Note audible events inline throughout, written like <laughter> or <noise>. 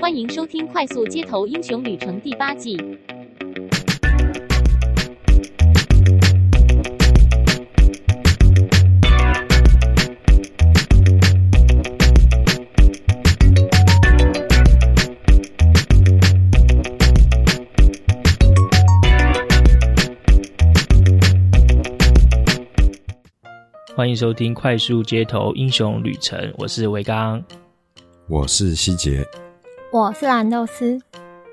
欢迎收听《快速街头英雄旅程》第八季。欢迎收听《快速街头英雄旅程》，我是维刚，我是希杰，我是蓝豆丝。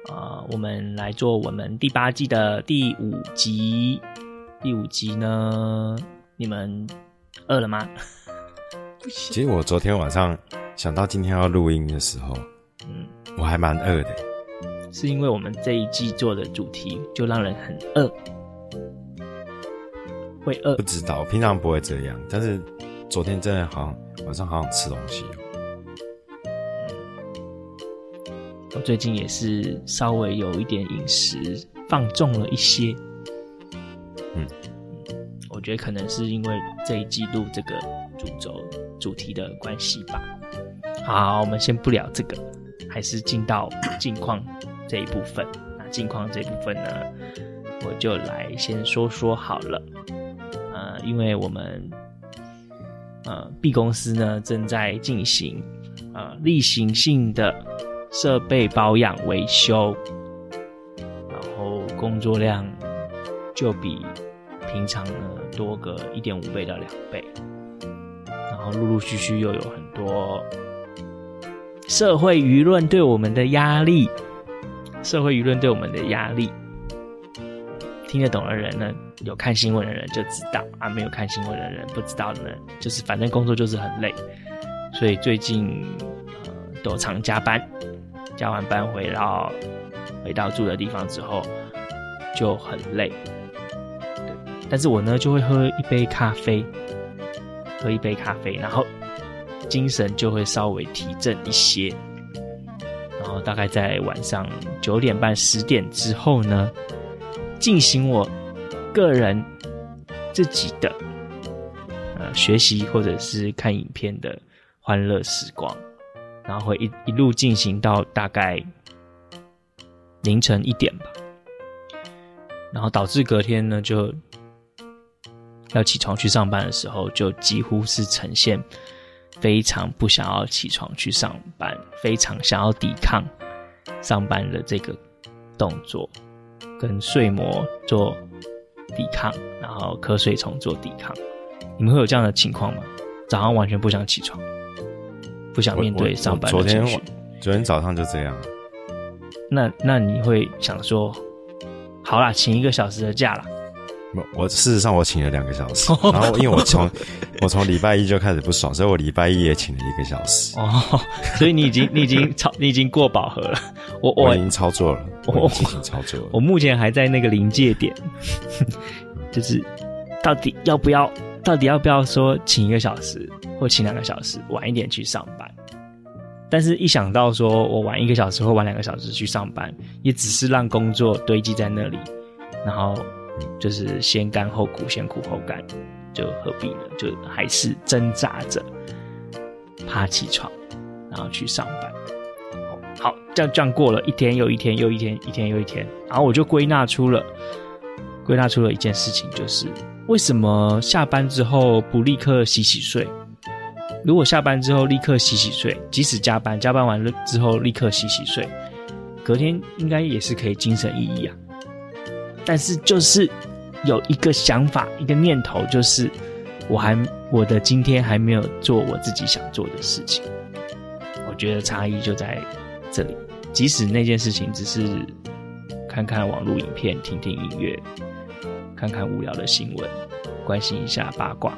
啊、呃，我们来做我们第八季的第五集。第五集呢，你们饿了吗？其实我昨天晚上想到今天要录音的时候，嗯，我还蛮饿的。是因为我们这一季做的主题就让人很饿。会饿？不知道，平常不会这样，但是昨天真的好像晚上好想吃东西。我最近也是稍微有一点饮食放纵了一些。嗯，我觉得可能是因为这一季度这个主轴主题的关系吧。好，我们先不聊这个，还是进到近况这一部分。那近况这一部分呢，我就来先说说好了。呃因为我们呃 B 公司呢正在进行呃例行性的设备保养维修，然后工作量就比平常呢多个一点五倍到两倍，然后陆陆续续又有很多社会舆论对我们的压力，社会舆论对我们的压力。听得懂的人呢，有看新闻的人就知道。啊；没有看新闻的人不知道呢，就是反正工作就是很累，所以最近呃都常加班，加完班回到回到住的地方之后就很累。对，但是我呢就会喝一杯咖啡，喝一杯咖啡，然后精神就会稍微提振一些，然后大概在晚上九点半十点之后呢。进行我个人自己的呃学习或者是看影片的欢乐时光，然后会一一路进行到大概凌晨一点吧，然后导致隔天呢就要起床去上班的时候，就几乎是呈现非常不想要起床去上班，非常想要抵抗上班的这个动作。跟睡魔做抵抗，然后瞌睡虫做抵抗，你们会有这样的情况吗？早上完全不想起床，不想面对上班的情绪。昨天，昨天早上就这样。那那你会想说，好啦，请一个小时的假啦。我事实上我请了两个小时，<laughs> 然后因为我从我从礼拜一就开始不爽，所以我礼拜一也请了一个小时。哦，所以你已经你已经超你已经过饱和了。我我，我已经操作了，我进行操作了。我目前还在那个临界点，<laughs> 就是到底要不要，到底要不要说请一个小时或请两个小时晚一点去上班？但是一想到说我晚一个小时或晚两个小时去上班，也只是让工作堆积在那里，然后。就是先干后苦，先苦后干，就何必呢？就还是挣扎着爬起床，然后去上班。好，这样这样过了一天又一天又一天，一天又一天，然后我就归纳出了归纳出了一件事情，就是为什么下班之后不立刻洗洗睡？如果下班之后立刻洗洗睡，即使加班，加班完了之后立刻洗洗睡，隔天应该也是可以精神奕奕啊。但是就是有一个想法，一个念头，就是我还我的今天还没有做我自己想做的事情。我觉得差异就在这里。即使那件事情只是看看网络影片、听听音乐、看看无聊的新闻、关心一下八卦、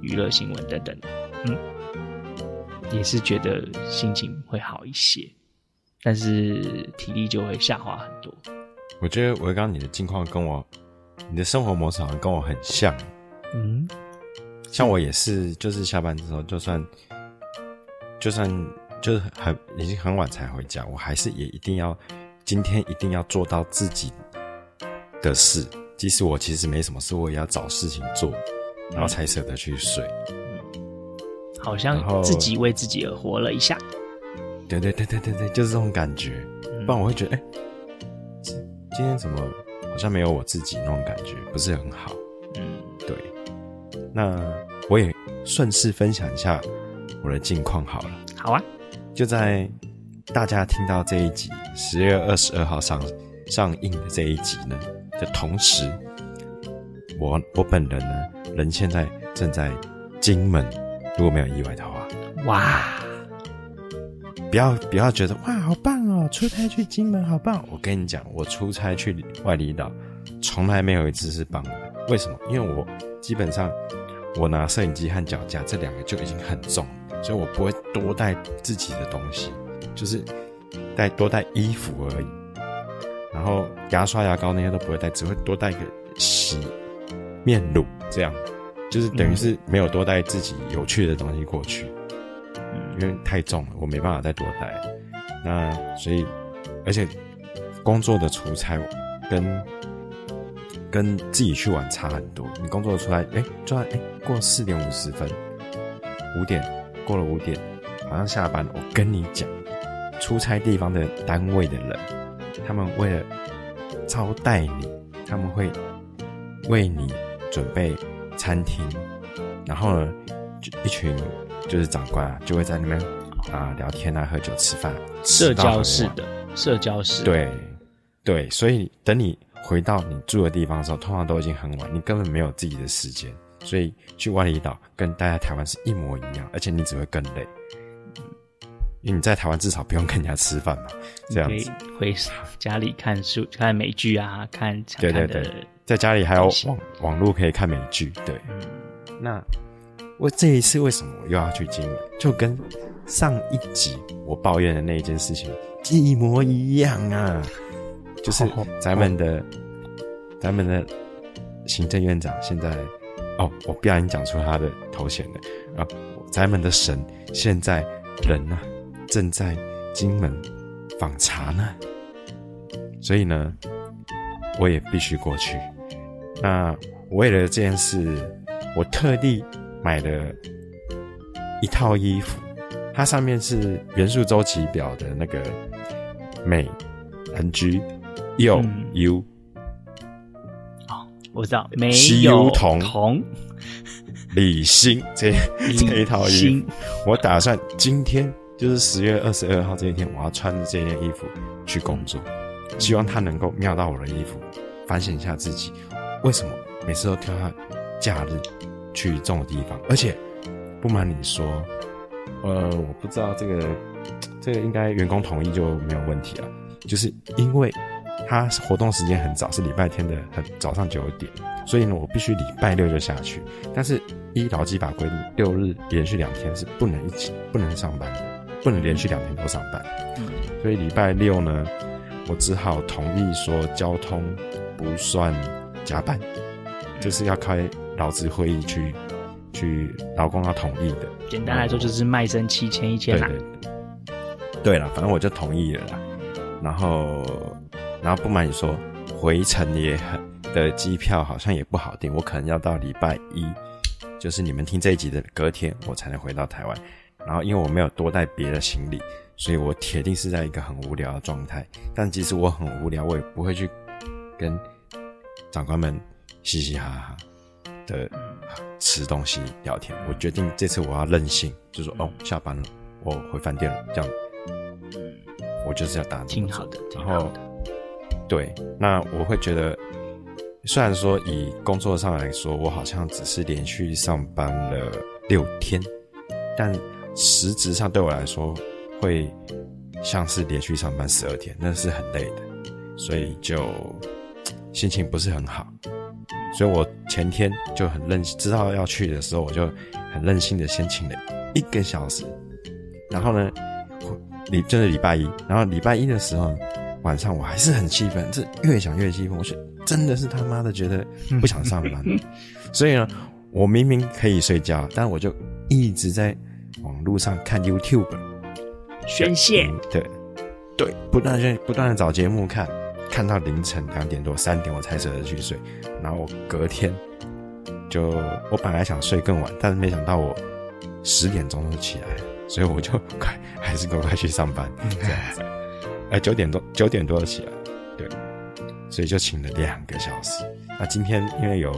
娱乐新闻等等，嗯，也是觉得心情会好一些，但是体力就会下滑很多。我觉得维刚你的境况跟我，你的生活模式好像跟我很像。嗯，像我也是，就是下班之后，就算就算就是很已经很晚才回家，我还是也一定要今天一定要做到自己的事，即使我其实没什么事，我也要找事情做，然后才舍得去睡。好像自己为自己而活了一下。对对对对对对，就是这种感觉。不然我会觉得，哎、欸，今天怎么好像没有我自己那种感觉，不是很好。嗯，对。那我也顺势分享一下我的近况好了。好啊，就在大家听到这一集十月二十二号上上映的这一集呢的同时，我我本人呢，人现在正在金门，如果没有意外的话。哇！不要不要觉得哇，好棒哦！出差去金门好棒。我跟你讲，我出差去外离岛，从来没有一次是棒的。为什么？因为我基本上我拿摄影机和脚架这两个就已经很重，所以我不会多带自己的东西，就是带多带衣服而已。然后牙刷、牙膏那些都不会带，只会多带一个洗面乳，这样就是等于是没有多带自己有趣的东西过去。因为太重了，我没办法再多带。那所以，而且工作的出差跟跟自己去玩差很多。你工作的出差，哎，转哎过四点五十分，五点过了五点，马上下班。我跟你讲，出差地方的单位的人，他们为了招待你，他们会为你准备餐厅，然后呢，就一群。就是长官啊，就会在那边啊聊天啊、喝酒、吃饭，社交式的社交式。对对，所以等你回到你住的地方的时候，通常都已经很晚，你根本没有自己的时间。所以去外离岛跟待在台湾是一模一样，而且你只会更累，因为你在台湾至少不用跟人家吃饭嘛，这样子回家里看书、看美剧啊，看，看对对对，在家里还有网网络可以看美剧，对，嗯、那。我这一次为什么我又要去金门？就跟上一集我抱怨的那一件事情一模一样啊！就是咱们的、咱们的行政院长现在哦，我不小心讲出他的头衔了啊！咱们的神现在人呢、啊、正在金门访查呢，所以呢，我也必须过去。那为了这件事，我特地。买了一套衣服，它上面是元素周期表的那个美、Ng、铀、铀。哦，我知道，镁、铀、铜、铜、锂、锌这这一套衣服，我打算今天就是十月二十二号这一天，我要穿着这件衣服去工作，希望它能够瞄到我的衣服，反省一下自己，为什么每次都挑他假日。去这种地方，而且不瞒你说，呃，我不知道这个，这个应该员工同意就没有问题了。就是因为他活动时间很早，是礼拜天的很早上九点，所以呢，我必须礼拜六就下去。但是依劳基法规定，六日连续两天是不能一起不能上班的，不能连续两天都上班。所以礼拜六呢，我只好同意说交通不算加班，就是要开。劳资会议去去劳工要同意的，简单来说就是卖身七千一千啦。对了，反正我就同意了啦。然后，然后不瞒你说，回程也很的机票好像也不好订，我可能要到礼拜一，就是你们听这一集的隔天，我才能回到台湾。然后，因为我没有多带别的行李，所以我铁定是在一个很无聊的状态。但即使我很无聊，我也不会去跟长官们嘻嘻哈哈。的吃东西聊天，我决定这次我要任性，就说哦，下班了，我回饭店了，这样，我就是要打。挺好的，然后，对，那我会觉得，虽然说以工作上来说，我好像只是连续上班了六天，但实质上对我来说，会像是连续上班十二天，那是很累的，所以就心情不是很好。所以我前天就很任，知道要去的时候，我就很任性的先请了一个小时。然后呢，礼就是礼拜一，然后礼拜一的时候晚上我还是很气愤，这越想越气愤，我是真的是他妈的觉得不想上班。所以呢，我明明可以睡觉，但我就一直在网络上看 YouTube 宣泄，对对，不断宣不断的找节目看。看到凌晨两点多三点，我才舍得去睡。然后我隔天就，我本来想睡更晚，但是没想到我十点钟就起来了。所以我就快还是赶快去上班 <laughs> 这样子。哎，九点多九点多起来，对，所以就请了两个小时。那今天因为有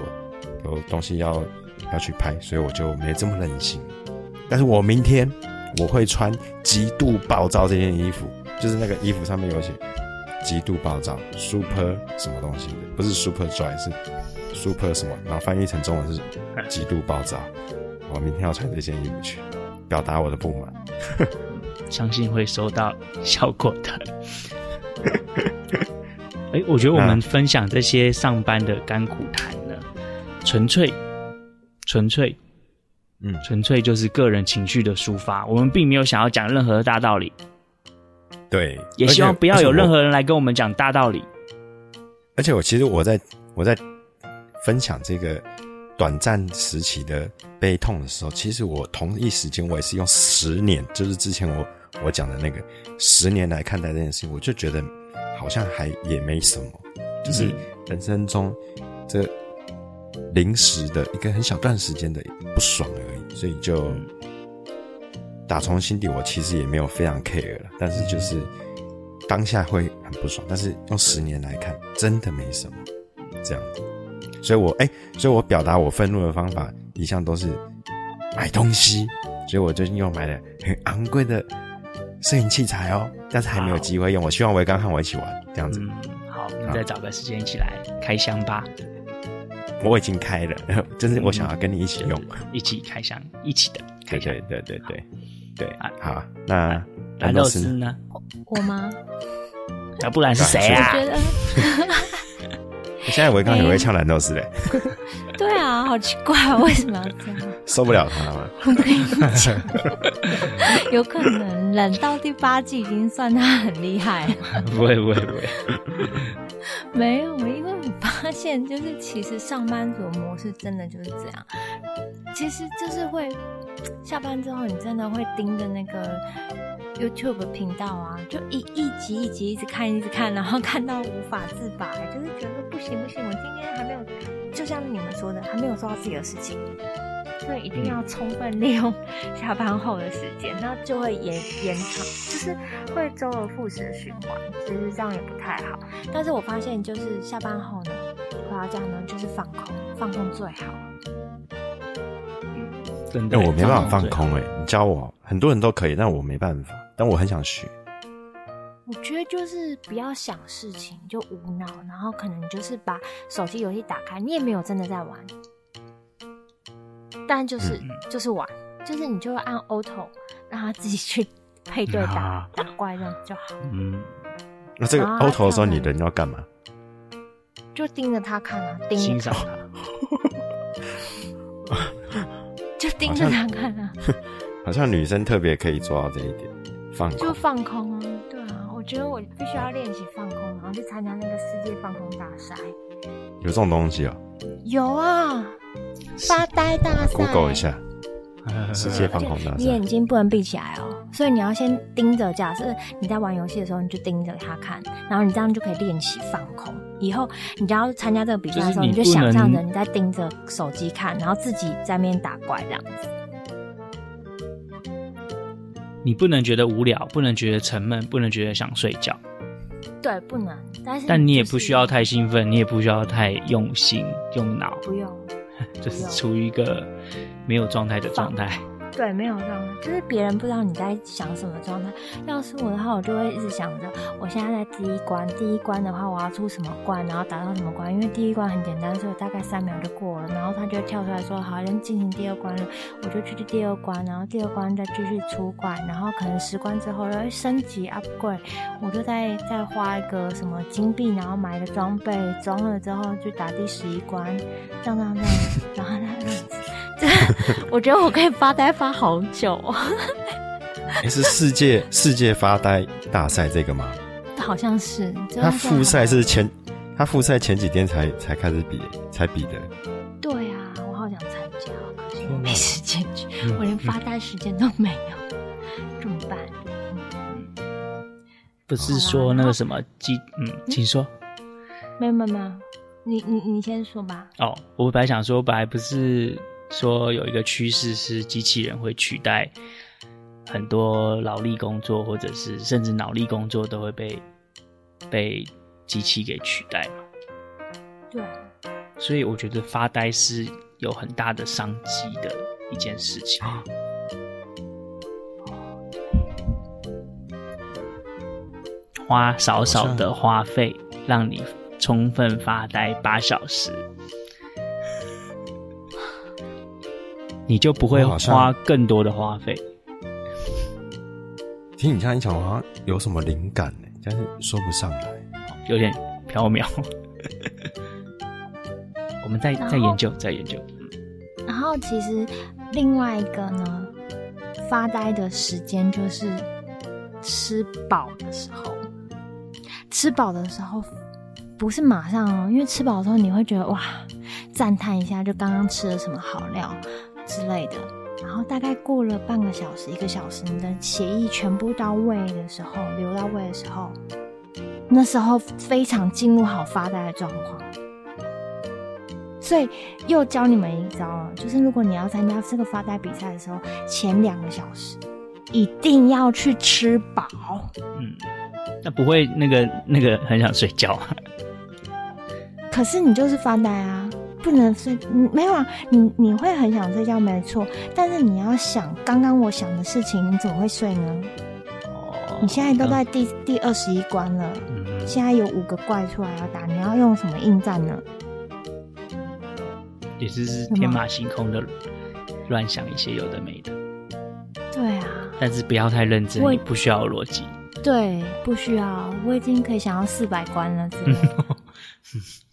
有东西要要去拍，所以我就没这么任性。但是我明天我会穿极度暴躁这件衣服，就是那个衣服上面有写极度暴躁，super 什么东西的，不是 super dry，是 super 什么，然后翻译成中文是 <laughs> 极度暴躁。我明天要穿这件衣服去表达我的不满，<laughs> 相信会收到效果的。哎、欸，我觉得我们分享这些上班的甘苦谈呢，纯粹，纯粹，嗯，纯粹就是个人情绪的抒发。我们并没有想要讲任何的大道理，对，也希望不要有任何人来跟我们讲大道理。而且我其实我在我在分享这个短暂时期的悲痛的时候，其实我同一时间我也是用十年，就是之前我我讲的那个十年来看待这件事情，我就觉得。好像还也没什么，就是人生中这临时的一个很小段时间的不爽而已，所以就打从心底，我其实也没有非常 care 了。但是就是当下会很不爽，但是用十年来看，真的没什么这样子。所以我哎、所以我表达我愤怒的方法一向都是买东西，所以我最近又买了很昂贵的。摄影器材哦，但是还没有机会用。我希望维刚和我一起玩，这样子。嗯，好，你再找个时间一起来开箱吧。我已经开了，<laughs> 就是我想要跟你一起用，嗯、一起开箱，一起的开箱。对对对对对对。啊，好，那蓝豆丝呢？我吗？那不然是谁啊？我觉得。<laughs> 现在维刚也会呛蓝豆丝嘞。对啊，好奇怪，为什么要这样？受不了他吗？我跟你讲，有可能冷到第八季已经算他很厉害了。不会不会不会，没有，因为我发现就是其实上班族模式真的就是这样，其实就是会下班之后你真的会盯着那个 YouTube 频道啊，就一一集一集一直看一直看，然后看到无法自拔，就是觉得不行不行，我今天还没有。就像你们说的，还没有做到自己的事情，所以一定要充分利用下班后的时间，那就会延延长，就是会周而复始的循环。其实这样也不太好。但是我发现，就是下班后呢，我要这样呢，就是放空，放空最好。真的，我没办法放空哎、欸，你教我，很多人都可以，但我没办法，但我很想学。我觉得就是不要想事情，就无脑，然后可能就是把手机游戏打开，你也没有真的在玩，但就是、嗯、就是玩，就是你就会按 auto 让他自己去 <laughs> 配对打、啊、打怪这样就好。嗯，那这个 auto 的时候，你人要干嘛？<laughs> 就盯着他看啊，盯着他，<laughs> 就盯着他看啊。好像女生特别可以做到这一点，放空就放空啊。对啊我觉得我必须要练习放空，然后去参加那个世界放空大赛。有这种东西啊？有啊，发呆大赛。Google 一下，<laughs> 世界放空大赛。你眼睛不能闭起来哦，所以你要先盯着。假设你在玩游戏的时候，你就盯着他看，然后你这样就可以练习放空。以后你只要参加这个比赛的时候，你，你就想象着你在盯着手机看，然后自己在那边打怪这样子。你不能觉得无聊，不能觉得沉闷，不能觉得想睡觉。对，不能。但是、就是，但你也不需要太兴奋，你也不需要太用心用脑。<laughs> 不用，就是处于一个没有状态的状态。对，没有状态，就是别人不知道你在想什么状态。要是我的话，我就会一直想着，我现在在第一关，第一关的话，我要出什么关，然后达到什么关。因为第一关很简单，所以我大概三秒就过了。然后他就跳出来说：“好，像进行第二关了。”我就去第二关，然后第二关再继续出关，然后可能十关之后要升级 upgrade，我就再再花一个什么金币，然后买一个装备，装了之后就打第十一关，这样这样这样，然后他。<laughs> 我觉得我可以发呆发好久哦。<laughs> 你是世界世界发呆大赛这个吗？好像是。他复赛是前，他复赛前几天才才开始比，才比的。对啊，我好想参加，可是我没时间去，我连发呆时间都没有，怎么办？不是说那个什么机，嗯，请说。没有没有没有，你你你先说吧。哦，我本来想说，本来不是。说有一个趋势是机器人会取代很多劳力工作或者是甚至脑力工作都会被被机器给取代嘛。对。所以我觉得发呆是有很大的商机的一件事情。花少少的花费，让你充分发呆八小时，你就不会花更多的花费。听你这样一讲，好像有什么灵感呢？但是说不上来，有点飘渺。<laughs> 我们再再研究，再研究。然后其实另外一个呢，发呆的时间就是吃饱的时候。吃饱的时候，不是马上哦，因为吃饱的时候你会觉得哇，赞叹一下，就刚刚吃了什么好料之类的。然后大概过了半个小时、一个小时，你的协议全部到位的时候，流到位的时候，那时候非常进入好发呆的状况。所以又教你们一招了，就是如果你要参加这个发呆比赛的时候，前两个小时一定要去吃饱。嗯。那不会，那个那个很想睡觉。可是你就是发呆啊，不能睡。没有啊，你你会很想睡觉，没错。但是你要想刚刚我想的事情，你怎么会睡呢？哦。你现在都在第、嗯、第二十一关了，嗯，现在有五个怪出来要打，你要用什么应战呢？也是是天马行空的乱想一些有的没的。对啊。但是不要太认真，你不需要逻辑。对，不需要，我已经可以想到四百关了，是嗯，<laughs>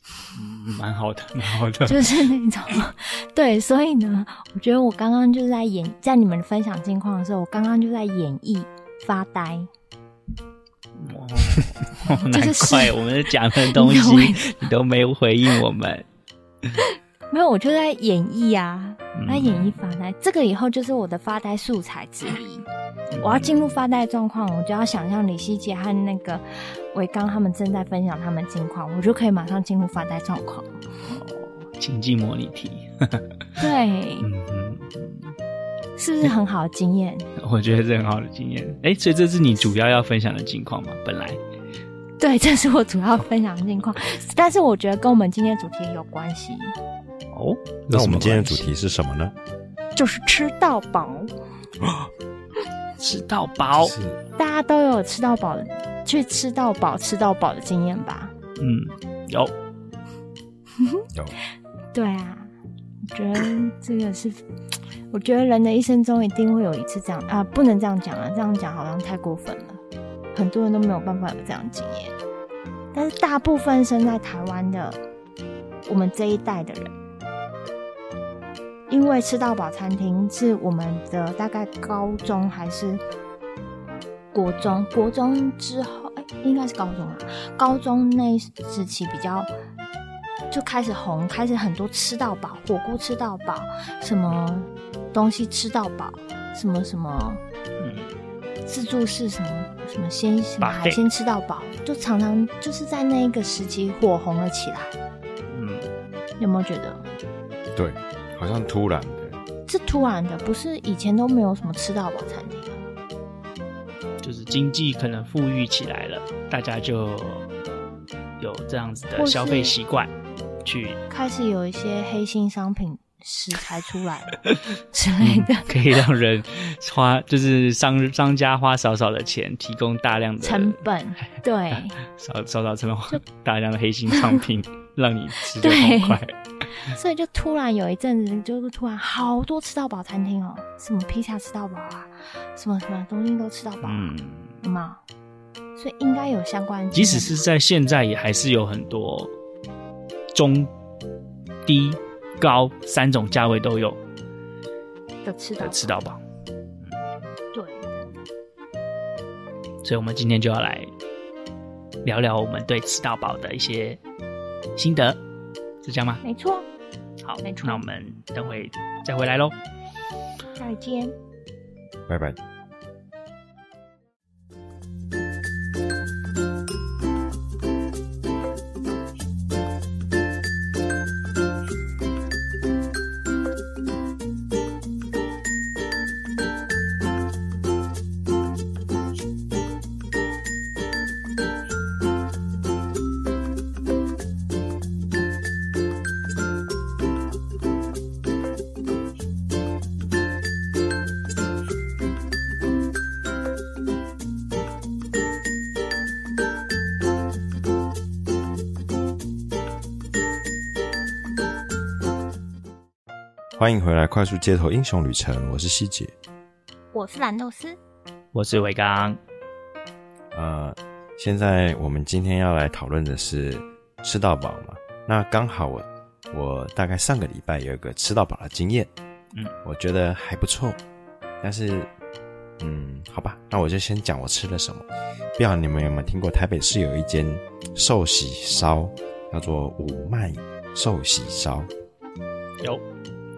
蛮好的，<laughs> 蛮好的，就是那种，<laughs> 对，所以呢，我觉得我刚刚就是在演，在你们分享近况的时候，我刚刚就在演绎发呆。哦，<laughs> 难怪我们讲的东西你都没有回应我们。没有，我就在演绎啊，在演绎发呆，嗯。这个以后就是我的发呆素材之一。我要进入发呆状况，我就要想象李希杰和那个伟刚他们正在分享他们近况，我就可以马上进入发呆状况。哦，情境模拟题。对，嗯，是不是很好的经验？<laughs> 我觉得是很好的经验。哎，所以这是你主要要分享的近况吗？本来，对，这是我主要分享的近况，但是我觉得跟我们今天主题有关系。哦，那我们今天的主题是什么呢？就是吃到饱。<gasps> 吃到饱，大家都有吃到饱的，去吃到饱、吃到饱的经验吧？嗯，有，<laughs> 有。对啊，我觉得这个是，我觉得人的一生中一定会有一次这样啊，不能这样讲啊，这样讲好像太过分了。很多人都没有办法有这样的经验，但是大部分生在台湾的我们这一代的人。因为吃到饱餐厅是我们的大概高中还是国中？国中之后，哎、欸，应该是高中啊。高中那时期比较就开始红，开始很多吃到饱，火锅吃到饱，什么东西吃到饱，什么什么，嗯，自助式什么什么鲜什么海鲜吃到饱，就常常就是在那一个时期火红了起来。嗯，有没有觉得？对。好像突然的，是突然的，不是以前都没有什么吃到饱餐厅。就是经济可能富裕起来了，大家就有这样子的消费习惯，去开始有一些黑心商品食材出来了 <laughs> 之类的，嗯，可以让人花，就是商商家花少少的钱，提供大量的成本，对，<laughs> 少少少成本，大量的黑心商品，<laughs> 让你吃得很快。所以就突然有一阵子，就是突然好多吃到饱餐厅哦，什么披萨吃到饱啊，什么什么东西都吃到饱，嗯，有吗？所以应该有相关。即使是在现在，也还是有很多中、低、高三种价位都有的吃的吃到饱。对。所以，我们今天就要来聊聊我们对吃到饱的一些心得，是这样吗？没错。好，没错那我们等会再回来喽。再见。拜拜。欢迎回来，快速街头英雄旅程。我是希姐，我是蓝豆丝，我是伟刚。呃，现在我们今天要来讨论的是吃到饱嘛？那刚好我我大概上个礼拜有一个吃到饱的经验，嗯，我觉得还不错。但是，嗯，好吧，那我就先讲我吃了什么。不知道你们有没有听过台北市有一间寿喜烧，叫做五麦寿喜烧？有。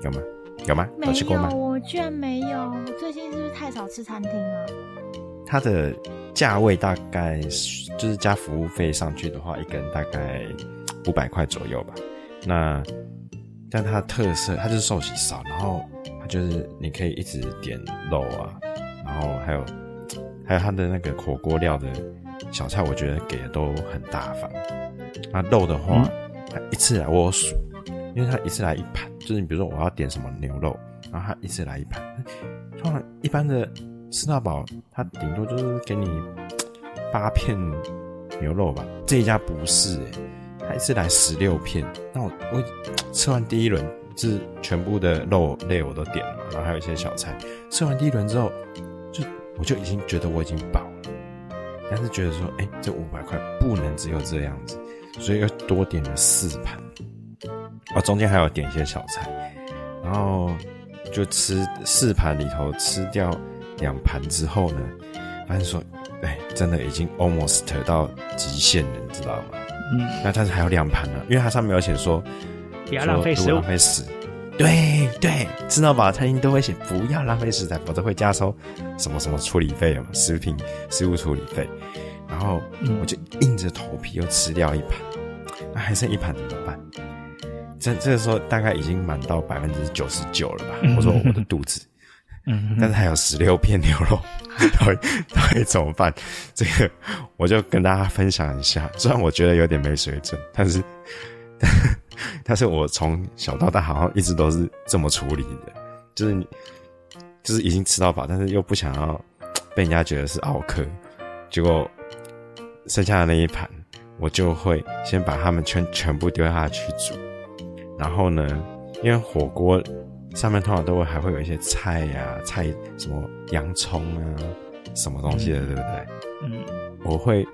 有吗？有吗？没有，吃过吗？我居然没有。我最近是不是太少吃餐厅了？它的价位大概就是加服务费上去的话，一个人大概五百块左右吧。那但它的特色，它就是寿喜烧，然后它就是你可以一直点肉啊，然后还有还有它的那个火锅料的小菜，我觉得给的都很大方。那肉的话，它一次来我数。因为它一次来一盘，就是你比如说我要点什么牛肉，然后他一次来一盘。通常一般的吃到饱，他顶多就是给你八片牛肉吧。这一家不是、欸，他一次来十六片。那我我吃完第一轮，就是全部的肉类我都点了嘛，然后还有一些小菜。吃完第一轮之后，就我就已经觉得我已经饱了，但是觉得说，哎、欸，这五百块不能只有这样子，所以又多点了四盘。哦，中间还有点一些小菜，然后就吃四盘里头吃掉两盘之后呢，发现说，哎，真的已经 almost 到极限了，你知道吗？嗯。那但是还有两盘呢，因为它上面有写说，不要浪费食物，浪费食。对对，吃到饱餐厅都会写不要浪费食材，否则会加收什么什么处理费哦，食品食物处理费。然后我就硬着头皮又吃掉一盘，那还剩一盘怎么办？这这个时候大概已经满到百分之九十九了吧？嗯、我说我的肚子，嗯，但是还有十六片牛肉，<laughs> 到底到底怎么办？这个我就跟大家分享一下。虽然我觉得有点没水准，但是，但，但是我从小到大好像一直都是这么处理的，就是你，就是已经吃到饱，但是又不想要被人家觉得是奥客，结果剩下的那一盘，我就会先把它们全全部丢下去煮。然后呢，因为火锅上面通常都会还会有一些菜呀、啊，菜什么洋葱啊，什么东西的，嗯、对不对？嗯，我会，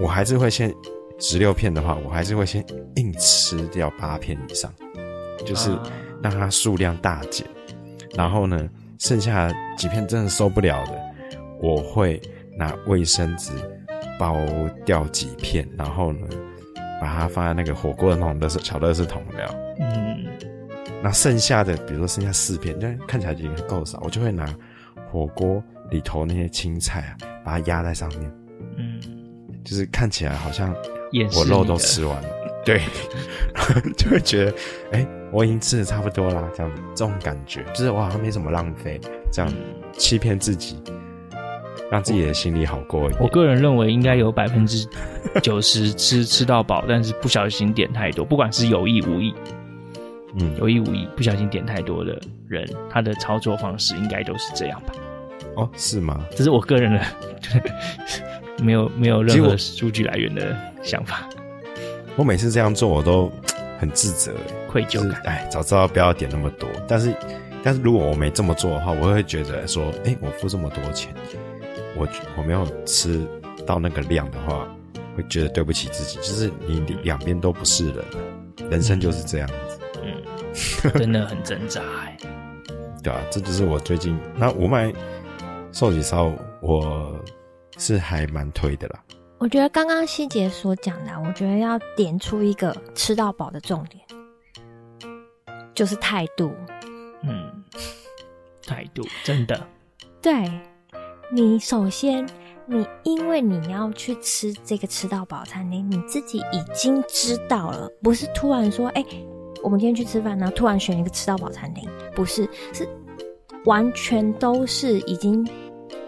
我还是会先十六片的话，我还是会先硬吃掉八片以上，就是让它数量大减。然后呢，剩下几片真的受不了的，我会拿卫生纸包掉几片，然后呢，把它放在那个火锅的那种乐事小乐事桶里。嗯，那剩下的，比如说剩下四片，就看起来已经够少，我就会拿火锅里头那些青菜啊，把它压在上面。嗯，就是看起来好像我肉都吃完了，对，<laughs> 就会觉得，哎、欸，我已经吃的差不多啦，这样子，这种感觉，就是我好像没什么浪费，这样欺骗自己，让自己的心里好过一点。我个人认为应该有百分之九十吃 <laughs> 吃到饱，但是不小心点太多，不管是有意无意。嗯，有意无意不小心点太多的人，他的操作方式应该都是这样吧？哦，是吗？这是我个人的，<laughs> 没有没有任何数据来源的想法。我每次这样做，我都很自责，愧疚感。哎，早知道不要点那么多。但是，但是如果我没这么做的话，我会觉得说，哎、欸，我付这么多钱，我我没有吃到那个量的话，会觉得对不起自己。就是你两边都不是人，人生就是这样子。嗯真的很挣扎哎，<laughs> 对啊，这就是我最近那五麦寿喜烧，我是还蛮推的啦。我觉得刚刚希杰所讲的，我觉得要点出一个吃到饱的重点，就是态度。嗯，态度真的。对，你首先，你因为你要去吃这个吃到饱餐厅，你自己已经知道了，不是突然说哎。欸我们今天去吃饭，然后突然选一个吃到饱餐厅，不是，是完全都是已经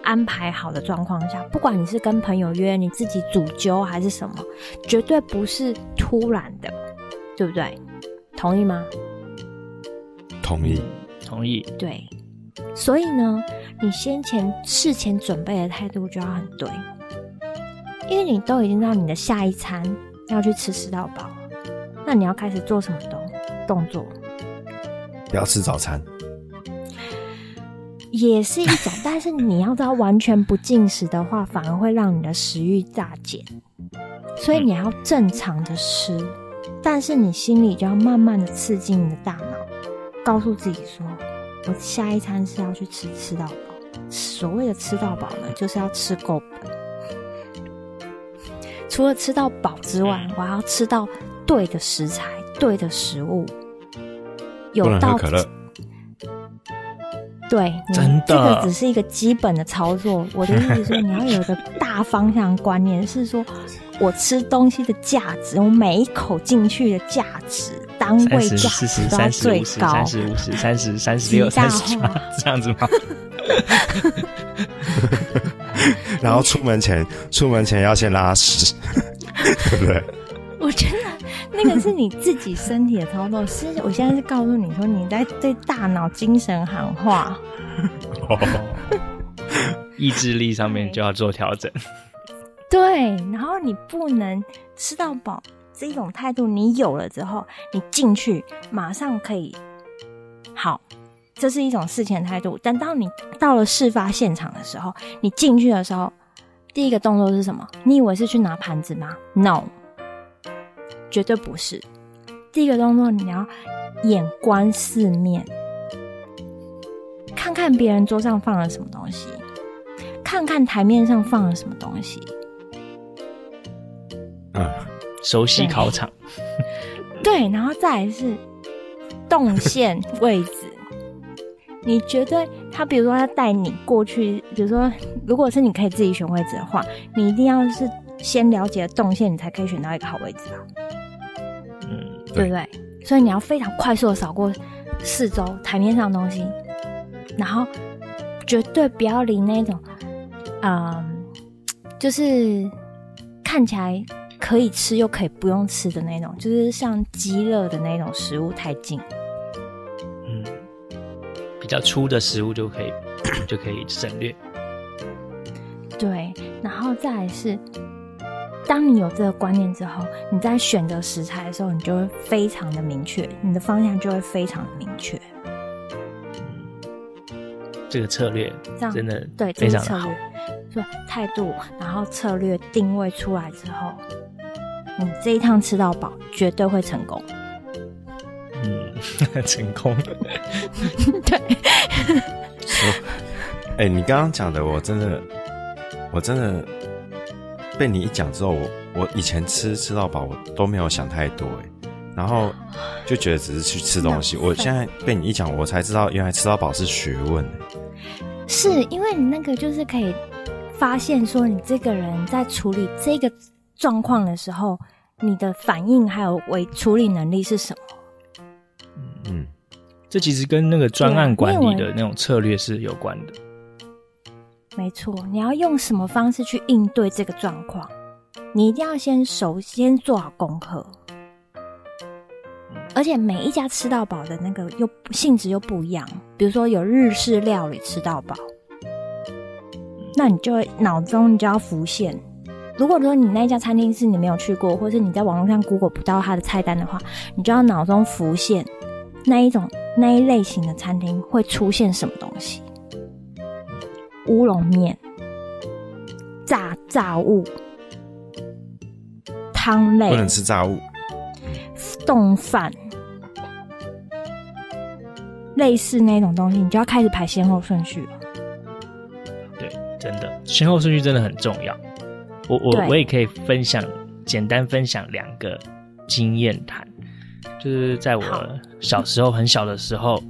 安排好的状况下，不管你是跟朋友约，你自己主揪还是什么，绝对不是突然的，对不对？同意吗？同意，同意。对，所以呢，你先前事前准备的态度就要很对，因为你都已经知道你的下一餐要去吃吃到饱，那你要开始做什么动？动作不要吃早餐，也是一种。<laughs> 但是你要知道，完全不进食的话，反而会让你的食欲大减。所以你要正常的吃，但是你心里就要慢慢的刺激你的大脑，告诉自己说：我下一餐是要去吃吃到饱。所谓的吃到饱呢，就是要吃够本。除了吃到饱之外，我还要吃到对的食材、对的食物。有到可乐。对，真的，这个只是一个基本的操作。我的意思是说，你要有一个大方向观念，<laughs> 是说我吃东西的价值，我每一口进去的价值，单位价值都要最高。三十、五十、三十、三十六、三十八，<laughs> 这样子吗？<laughs> 然后出门前，出门前要先拉屎，<laughs> 对不对？我觉得那个是你自己身体的操作。是，我现在是告诉你说，你在对大脑精神喊话，<laughs> 意志力上面就要做调整。对，然后你不能吃到饱这一种态度，你有了之后，你进去马上可以好。这是一种事前态度，但当你到了事发现场的时候，你进去的时候，第一个动作是什么？你以为是去拿盘子吗？No，绝对不是。第一个动作，你要眼观四面，看看别人桌上放了什么东西，看看台面上放了什么东西。嗯，熟悉考场。对，然后再来是动线位置。你觉得他，比如说他带你过去，比如说，如果是你可以自己选位置的话，你一定要是先了解动线，你才可以选到一个好位置啊。嗯，对不对？所以你要非常快速的扫过四周台面上的东西，然后绝对不要离那种，嗯，就是看起来可以吃又可以不用吃的那种，就是像鸡肋的那种食物太近。比较粗的食物就可以就可以省略。对，然后再来是，当你有这个观念之后，你在选择食材的时候，你就会非常的明确，你的方向就会非常的明确。这个策略真的对，这个策略，所以态度，然后策略定位出来之后，你这一趟吃到饱，绝对会成功。嗯 <laughs> 成功了，<laughs> 对。哎、欸，你刚刚讲的，我真的，我真的被你一讲之后，我我以前吃吃到饱，我都没有想太多，哎，然后就觉得只是去吃东西。我现在被你一讲，我才知道原来吃到饱是学问。是因为你那个就是可以发现说，你这个人在处理这个状况的时候，你的反应还有为处理能力是什么？嗯，这其实跟那个专案管理的那种策略是有关的。没错，你要用什么方式去应对这个状况？你一定要先首先做好功课。而且每一家吃到饱的那个又性质又不一样，比如说有日式料理吃到饱，那你就会脑中你就要浮现。如果说你那家餐厅是你没有去过，或是你在网络上 Google 不到它的菜单的话，你就要脑中浮现。那一种那一类型的餐厅会出现什么东西？乌龙面、炸炸物、汤类，不能吃炸物。冻饭，类似那种东西，你就要开始排先后顺序了。对，真的，先后顺序真的很重要。我我我也可以分享，简单分享两个经验谈。就是在我小时候很小的时候，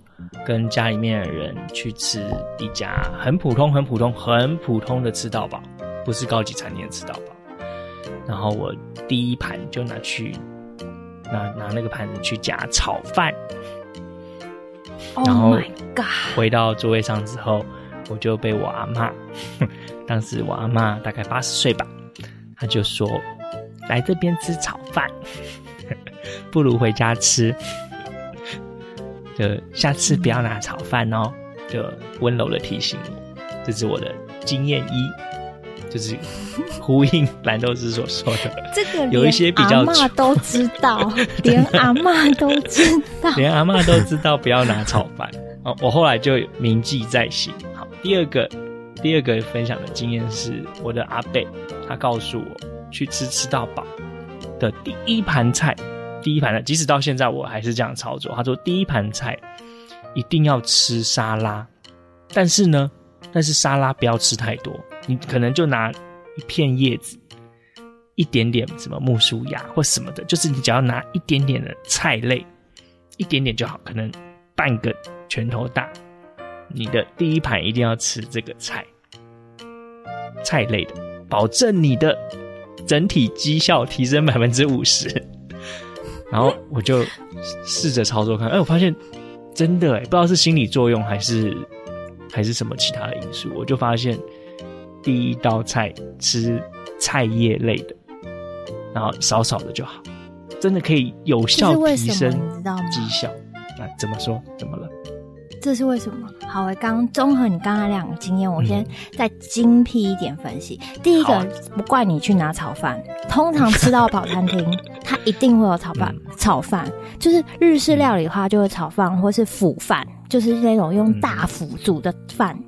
跟家里面的人去吃一家很普通、很普通、很普通的吃到饱，不是高级餐厅的吃到饱。然后我第一盘就拿去拿拿那个盘子去夹炒饭。然后回到座位上之后，我就被我阿妈，<laughs> 当时我阿妈大概八十岁吧，她就说：“来这边吃炒饭。<laughs> ”不如回家吃，就下次不要拿炒饭哦，就温柔的提醒我，这是我的经验一。就是呼应蓝豆师所说的，这个有一些比较阿嬷都知道，<laughs> 连阿妈都知道，连阿妈都知道不要拿炒饭。哦，我后来就铭记在心。好，第二个，第二个分享的经验是我的阿贝，他告诉我去吃吃到饱的第一盘菜，第一盘菜，即使到现在我还是这样操作。他说第一盘菜一定要吃沙拉，但是呢，但是沙拉不要吃太多，你可能就拿一片叶子，一点点什么木薯芽或什么的，就是你只要拿一点点的菜类，一点点就好，可能半个。拳头大，你的第一盘一定要吃这个菜，菜类的，保证你的整体绩效提升 <laughs> 百分之五十。然后我就试着操作看，哎，我发现真的哎，不知道是心理作用还是还是什么其他的因素，我就发现第一道菜吃菜叶类的，然后少少的就好，真的可以有效提升绩效。啊，怎么说？怎么了？这是为什么？好，我刚综合你刚刚两个经验，我先再精辟一点分析。嗯、第一个，不怪你去拿炒饭，通常吃到饱餐厅，<laughs> 它一定会有炒饭。嗯、炒饭就是日式料理的话，就会炒饭或是腐饭，就是那种用大釜煮的饭。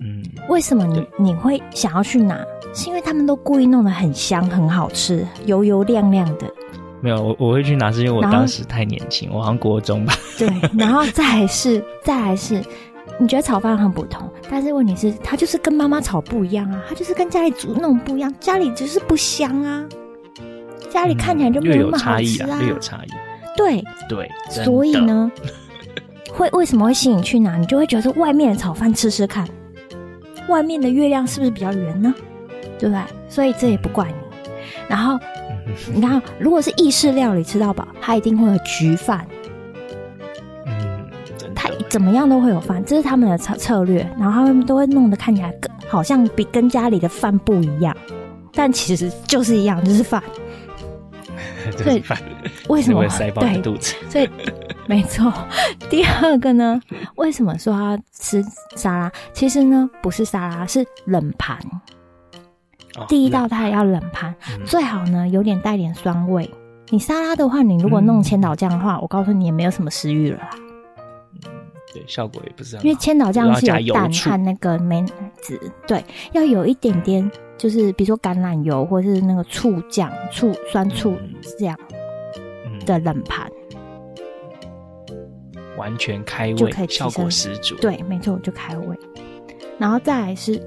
嗯，为什么你你会想要去拿？是因为他们都故意弄得很香，很好吃，油油亮亮的。没有，我我会去拿，是因为我当时太年轻，我好像国中吧。对，<laughs> 然后再来是，再来是，你觉得炒饭很普通，但是问题是，它就是跟妈妈炒不一样啊，它就是跟家里煮那种不一样，家里就是不香啊，家里看起来就没有那么好吃啊，略有差异啊，略有差异。对对，所以呢，会为什么会吸引去拿？你就会觉得外面的炒饭吃吃看，外面的月亮是不是比较圆呢？对不对？所以这也不怪你，然后。你看，如果是意式料理吃到饱，它一定会有焗饭。嗯，它怎么样都会有饭，这是他们的策策略。然后他们都会弄得看起来跟好像比跟家里的饭不一样，但其实就是一样，就是饭。<laughs> 对，为什么会塞饱肚子？所以没错。<laughs> 第二个呢，为什么说要吃沙拉？其实呢，不是沙拉，是冷盘。第一道菜要冷盘，嗯、最好呢有点带点酸味。你沙拉的话，你如果弄千岛酱的话，嗯、我告诉你也没有什么食欲了啦。嗯，对，效果也不是很好。因为千岛酱是有蛋和那个梅子，对，要有一点点，就是比如说橄榄油或是那个醋酱、醋酸醋这样的冷盘，完全开胃就可以效果十足。对，没错，就开胃。然后再来是，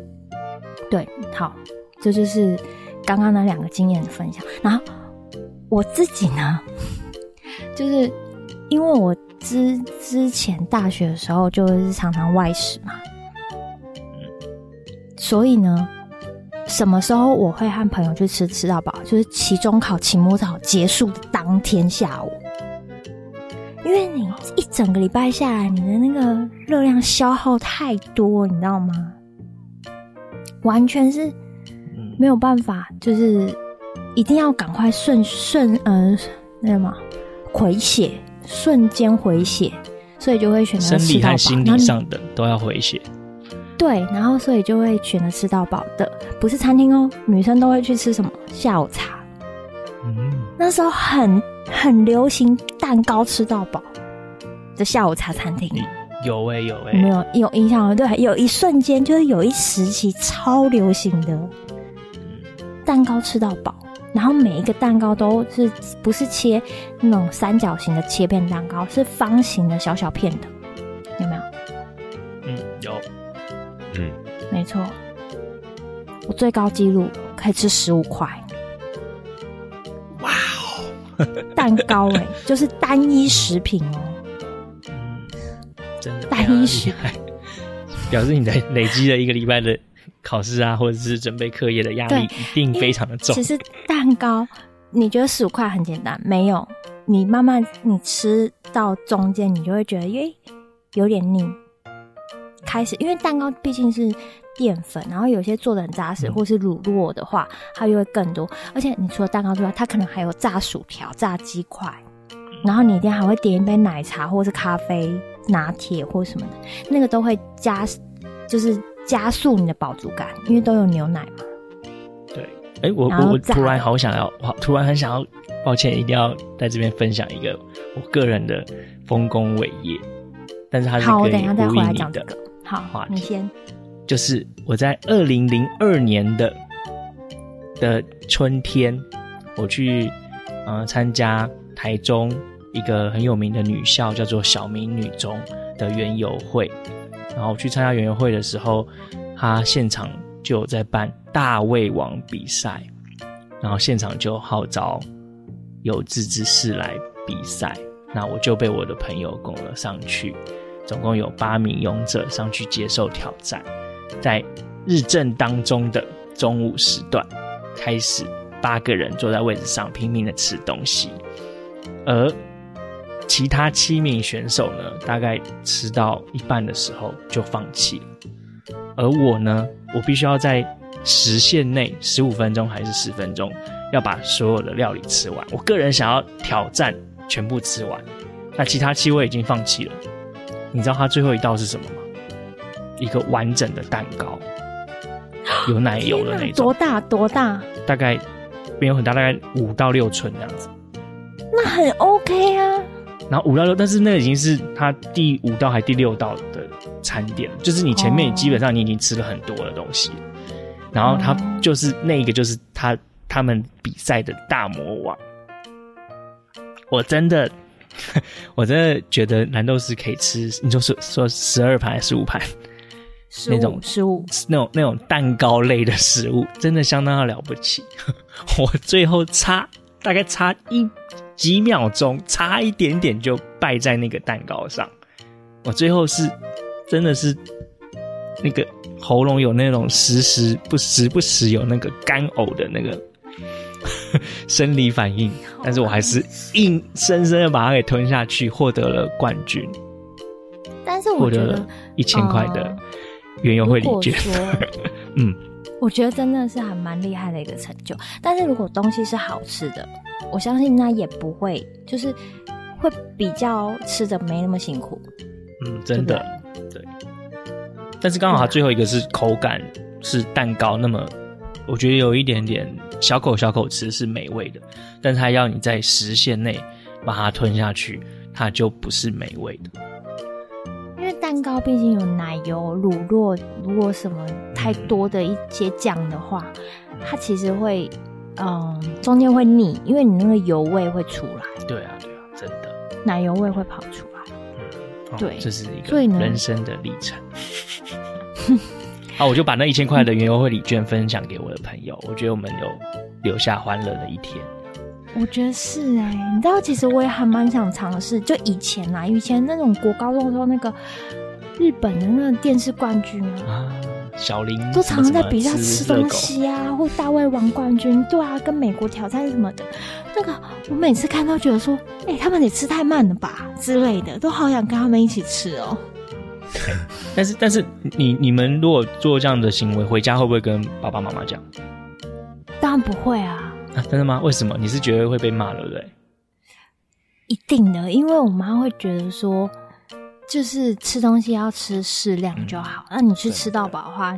对，好。这就是刚刚那两个经验的分享。然后我自己呢，就是因为我之之前大学的时候就是常常外食嘛，所以呢，什么时候我会和朋友去吃吃到饱？就是期中考、期末考结束的当天下午，因为你一整个礼拜下来，你的那个热量消耗太多，你知道吗？完全是。没有办法，就是一定要赶快瞬瞬呃那什么回血，瞬间回血，所以就会选择吃到饱。生理和心理上的都要回血。对，然后所以就会选择吃到饱的，不是餐厅哦，女生都会去吃什么下午茶。嗯，那时候很很流行蛋糕吃到饱的下午茶餐厅。有哎、欸、有哎、没有有印象哦？对，有一瞬间就是有一时期超流行的。蛋糕吃到饱，然后每一个蛋糕都是不是切那种三角形的切片蛋糕，是方形的小小片的，有没有？嗯，有。嗯，没错。我最高纪录可以吃十五块。哇哦！蛋糕哎、欸，<laughs> 就是单一食品哦。嗯，真的单一食品，<laughs> 表示你的累积了一个礼拜的。考试啊，或者是准备课业的压力，一定非常的重。其实蛋糕，你觉得十五块很简单？没有，你慢慢你吃到中间，你就会觉得，耶，有点腻。开始，因为蛋糕毕竟是淀粉，然后有些做的很扎实，或是乳酪的话，它就会更多。而且你除了蛋糕之外，它可能还有炸薯条、炸鸡块，然后你一定还会点一杯奶茶，或是咖啡、拿铁或什么的，那个都会加，就是。加速你的饱足感，因为都有牛奶嘛。哎、欸，我我我突然好想要，突然很想要，抱歉，一定要在这边分享一个我个人的丰功伟业，但是它是。好，我等一下再回来讲这个。好，你先。就是我在二零零二年的的春天，我去呃参加台中一个很有名的女校，叫做小明女中的园游会。然后去参加园游会的时候，他现场就在办大胃王比赛，然后现场就号召有志之士来比赛，那我就被我的朋友拱了上去，总共有八名勇者上去接受挑战。在日正当中的中午时段开始，八个人坐在位置上拼命的吃东西，而其他七名选手呢，大概吃到一半的时候就放弃了。而我呢，我必须要在时限内十五分钟还是十分钟，要把所有的料理吃完。我个人想要挑战全部吃完，那其他七位已经放弃了。你知道他最后一道是什么吗？一个完整的蛋糕，有奶油的那种，多大多大？大概没有很大，大概五到六寸这样子。那很 OK 啊。然后五到六，但是那已经是他第五道还第六道的餐点，就是你前面基本上你已经吃了很多的东西。然后他就是那一个，就是他他们比赛的大魔王。我真的，<laughs> 我真的觉得蓝豆丝可以吃，你就说说十二盘还是十五盘？那种食物，那种那种蛋糕类的食物，真的相当的了不起。<laughs> 我最后差大概差一几秒钟，差一点点就败在那个蛋糕上。我最后是真的是那个喉咙有那种时时不时不时有那个干呕的那个 <laughs> 生理反应，但是我还是硬生生的把它给吞下去，获得了冠军。但是我觉得获得了一千块的。园游会礼券，<laughs> 嗯，我觉得真的是还蛮厉害的一个成就。但是如果东西是好吃的，我相信那也不会，就是会比较吃的没那么辛苦。嗯，真的，对。但是刚好它最后一个是口感是蛋糕，那么我觉得有一点点小口小口吃是美味的，但是它要你在时限内把它吞下去，它就不是美味的。蛋糕毕竟有奶油、乳酪，如果什么太多的一些酱的话，它其实会，嗯，中间会腻，因为你那个油味会出来。对啊，对啊，真的，奶油味会跑出来。嗯，对，这是一个人生的历程。好，我就把那一千块的原油会礼券分享给我的朋友，我觉得我们有留下欢乐的一天。我觉得是哎、欸，你知道，其实我也还蛮想尝试，就以前啊，以前那种国高中的时候那个。日本的那个电视冠军啊，小林都常常在比赛吃东西啊，或大胃王冠军，对啊，跟美国挑战什么的，那个我每次看到觉得说，哎、欸，他们得吃太慢了吧之类的，都好想跟他们一起吃哦。<laughs> 但是，但是你你们如果做这样的行为，回家会不会跟爸爸妈妈讲？当然不会啊。啊，真的吗？为什么？你是觉得会被骂，对不对？一定的，因为我妈会觉得说。就是吃东西要吃适量就好，那、嗯、你去吃到饱的话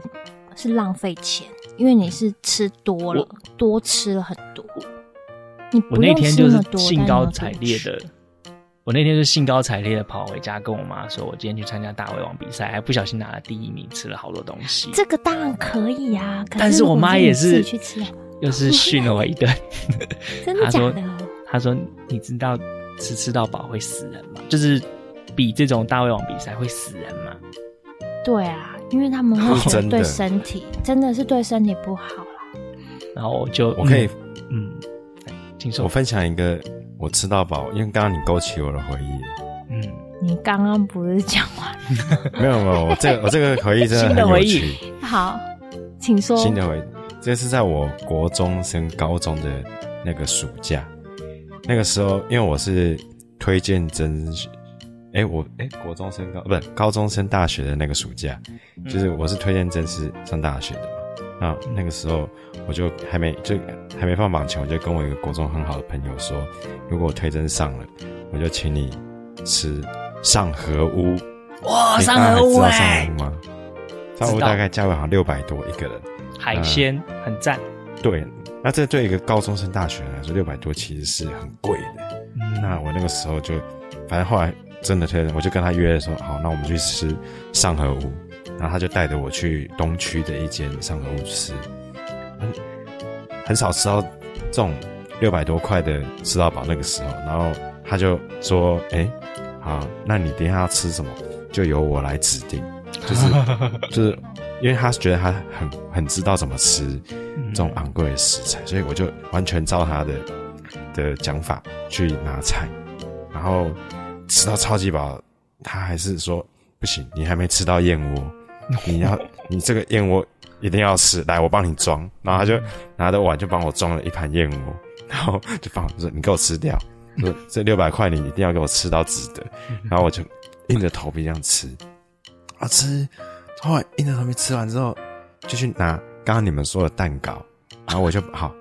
是浪费钱，因为你是吃多了，多吃了很多。你我那天就是兴高采烈的，我那天是兴高采烈的跑回家跟我妈说，我今天去参加大胃王比赛，还不小心拿了第一名，吃了好多东西。这个当然可以啊，但是我妈也是去吃，又是训了我一顿。<laughs> 真的假的？他说：“你知道吃吃到饱会死人吗？”就是。比这种大胃王比赛会死人吗？对啊，因为他们会觉得对身体真的是对身体不好啦。然后我就我可以嗯，听说我分享一个我吃到饱，因为刚刚你勾起我的回忆。嗯，你刚刚不是讲完？<laughs> 没有没有，我这个我这个回忆真的很有趣。好，请说。新的回忆，这是在我国中升高中的那个暑假，那个时候因为我是推荐甄。哎、欸，我哎、欸，国中升高不是高中升大学的那个暑假，就是我是推荐甄是上大学的嘛。那那个时候我就还没就还没放榜前，我就跟我一个国中很好的朋友说，如果我推甄上了，我就请你吃上河屋。哇，上河屋哎！上河屋吗？上河屋大概价位好像六百多一个人，海鲜、呃、很赞。对，那这对一个高中生、大学来说，六百多其实是很贵的。嗯，那我那个时候就，反正后来真的推了，我就跟他约说，好，那我们去吃上河屋。然后他就带着我去东区的一间上河屋吃，很很少吃到这种六百多块的吃到饱那个时候。然后他就说：“哎，好，那你等一下要吃什么，就由我来指定。”就是就是，<laughs> 因为他觉得他很很知道怎么吃这种昂贵的食材，所以我就完全照他的的讲法去拿菜，然后吃到超级饱，他还是说：“不行，你还没吃到燕窝。<laughs> ”你要你这个燕窝一定要吃，来我帮你装，然后他就拿着碗就帮我装了一盘燕窝，然后就放说你给我吃掉，说这六百块你一定要给我吃到值得，然后我就硬着头皮这样吃，啊吃，后来硬着头皮吃完之后，就去拿刚刚你们说的蛋糕，然后我就好，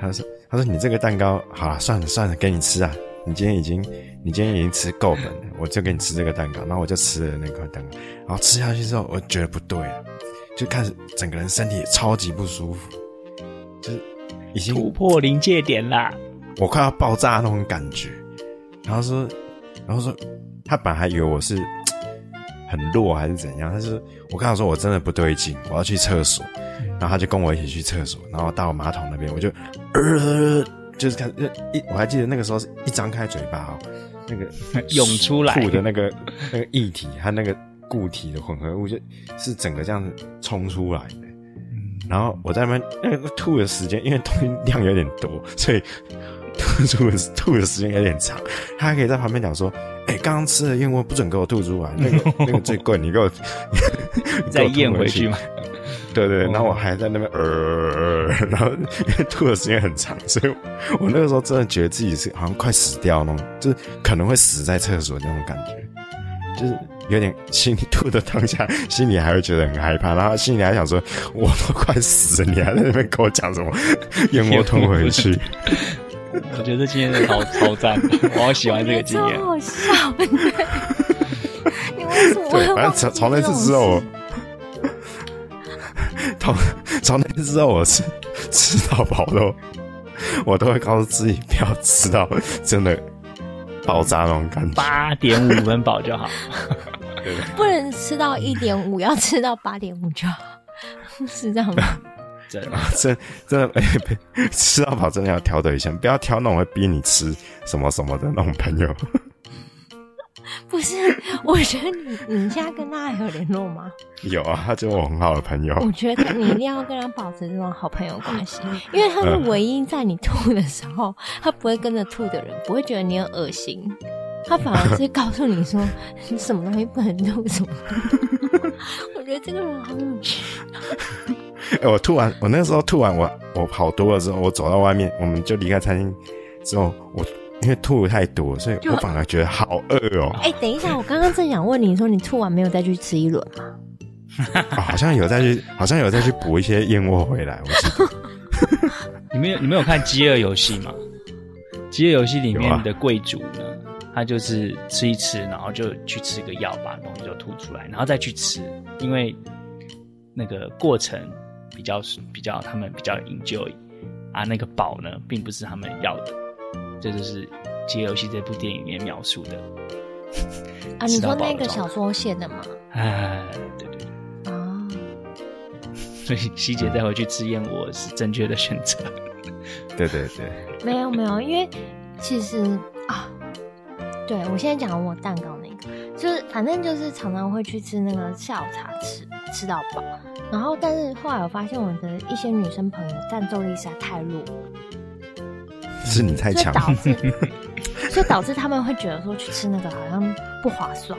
他说他说你这个蛋糕好了算了算了给你吃啊，你今天已经。你今天已经吃够本了，我就给你吃这个蛋糕，然后我就吃了那块蛋糕，然后吃下去之后，我觉得不对，就开始整个人身体超级不舒服，就是已经突破临界点啦，我快要爆炸那种感觉。然后说，然后说，他本来以为我是很弱还是怎样，但是我跟他说我真的不对劲，我要去厕所，然后他就跟我一起去厕所，然后到马桶那边，我就呃，就是看一，我还记得那个时候是一张开嘴巴哦。那个 <laughs> 涌出来吐的那个那个液体和那个固体的混合物，就是整个这样子冲出来的。然后我在那边那个吐的时间，因为东西量有点多，所以吐出的吐的时间有点长。他还可以在旁边讲说：“哎、欸，刚刚吃的燕窝不准给我吐出来，那个那个最贵，你给我再咽回去嘛。”对对，然后我还在那边呃，然后因为吐的时间很长，所以我那个时候真的觉得自己是好像快死掉那种，就是可能会死在厕所那种感觉，就是有点心里吐的当下，心里还会觉得很害怕，然后心里还想说，我都快死了，你还在那边跟我讲什么燕窝吞回去？<laughs> 我觉得今天的超超赞，我好喜欢这个经验，好笑，你为什么？对，反正从从那次之后。从从那次之后，<laughs> 我吃吃到饱都，我都会告诉自己不要吃到真的爆炸那种感觉。八点五分饱就好，<laughs> 不能吃到一点五，要吃到八点五就好，<laughs> 是这样吗？真的真真的，哎，吃到饱真的要挑对象，不要挑那种会逼你吃什么什么的那种朋友。<laughs> 不是，我觉得你你现在跟他还有联络吗？有啊，他就是我很好的朋友。我觉得你一定要跟他保持这种好朋友关系，因为他是唯一在你吐的时候，他不会跟着吐的人，不会觉得你很恶心，他反而是告诉你说你 <laughs> 什么东西不能吐什么。<laughs> 我觉得这个人好有趣。哎，我吐完，我那个时候吐完，我我跑多了之后，我走到外面，我们就离开餐厅之后，我。因为吐的太多，所以我反而觉得好饿哦。哎、欸，等一下，我刚刚正想问你说，你吐完没有再去吃一轮吗？哦？好像有再去，好像有再去补一些燕窝回来。我记得。<laughs> 你们有你们有看《饥饿游戏》吗？《饥饿游戏》里面的贵族呢，啊、他就是吃一吃，然后就去吃个药，把东西就吐出来，然后再去吃，因为那个过程比较比较他们比较 enjoy 啊，那个饱呢，并不是他们要的。这就是《饥饿游戏》这部电影里面描述的啊！你说那个小说写的吗？哎，对对对啊！<laughs> 所以希姐带回去吃燕窝是正确的选择。对对对，没有没有，因为其实啊，对我现在讲我蛋糕那个，就是反正就是常常会去吃那个下午茶吃吃到饱，然后但是后来我发现我的一些女生朋友战斗力实在太弱。是你太强，导致，所以导致他们会觉得说去吃那个好像不划算。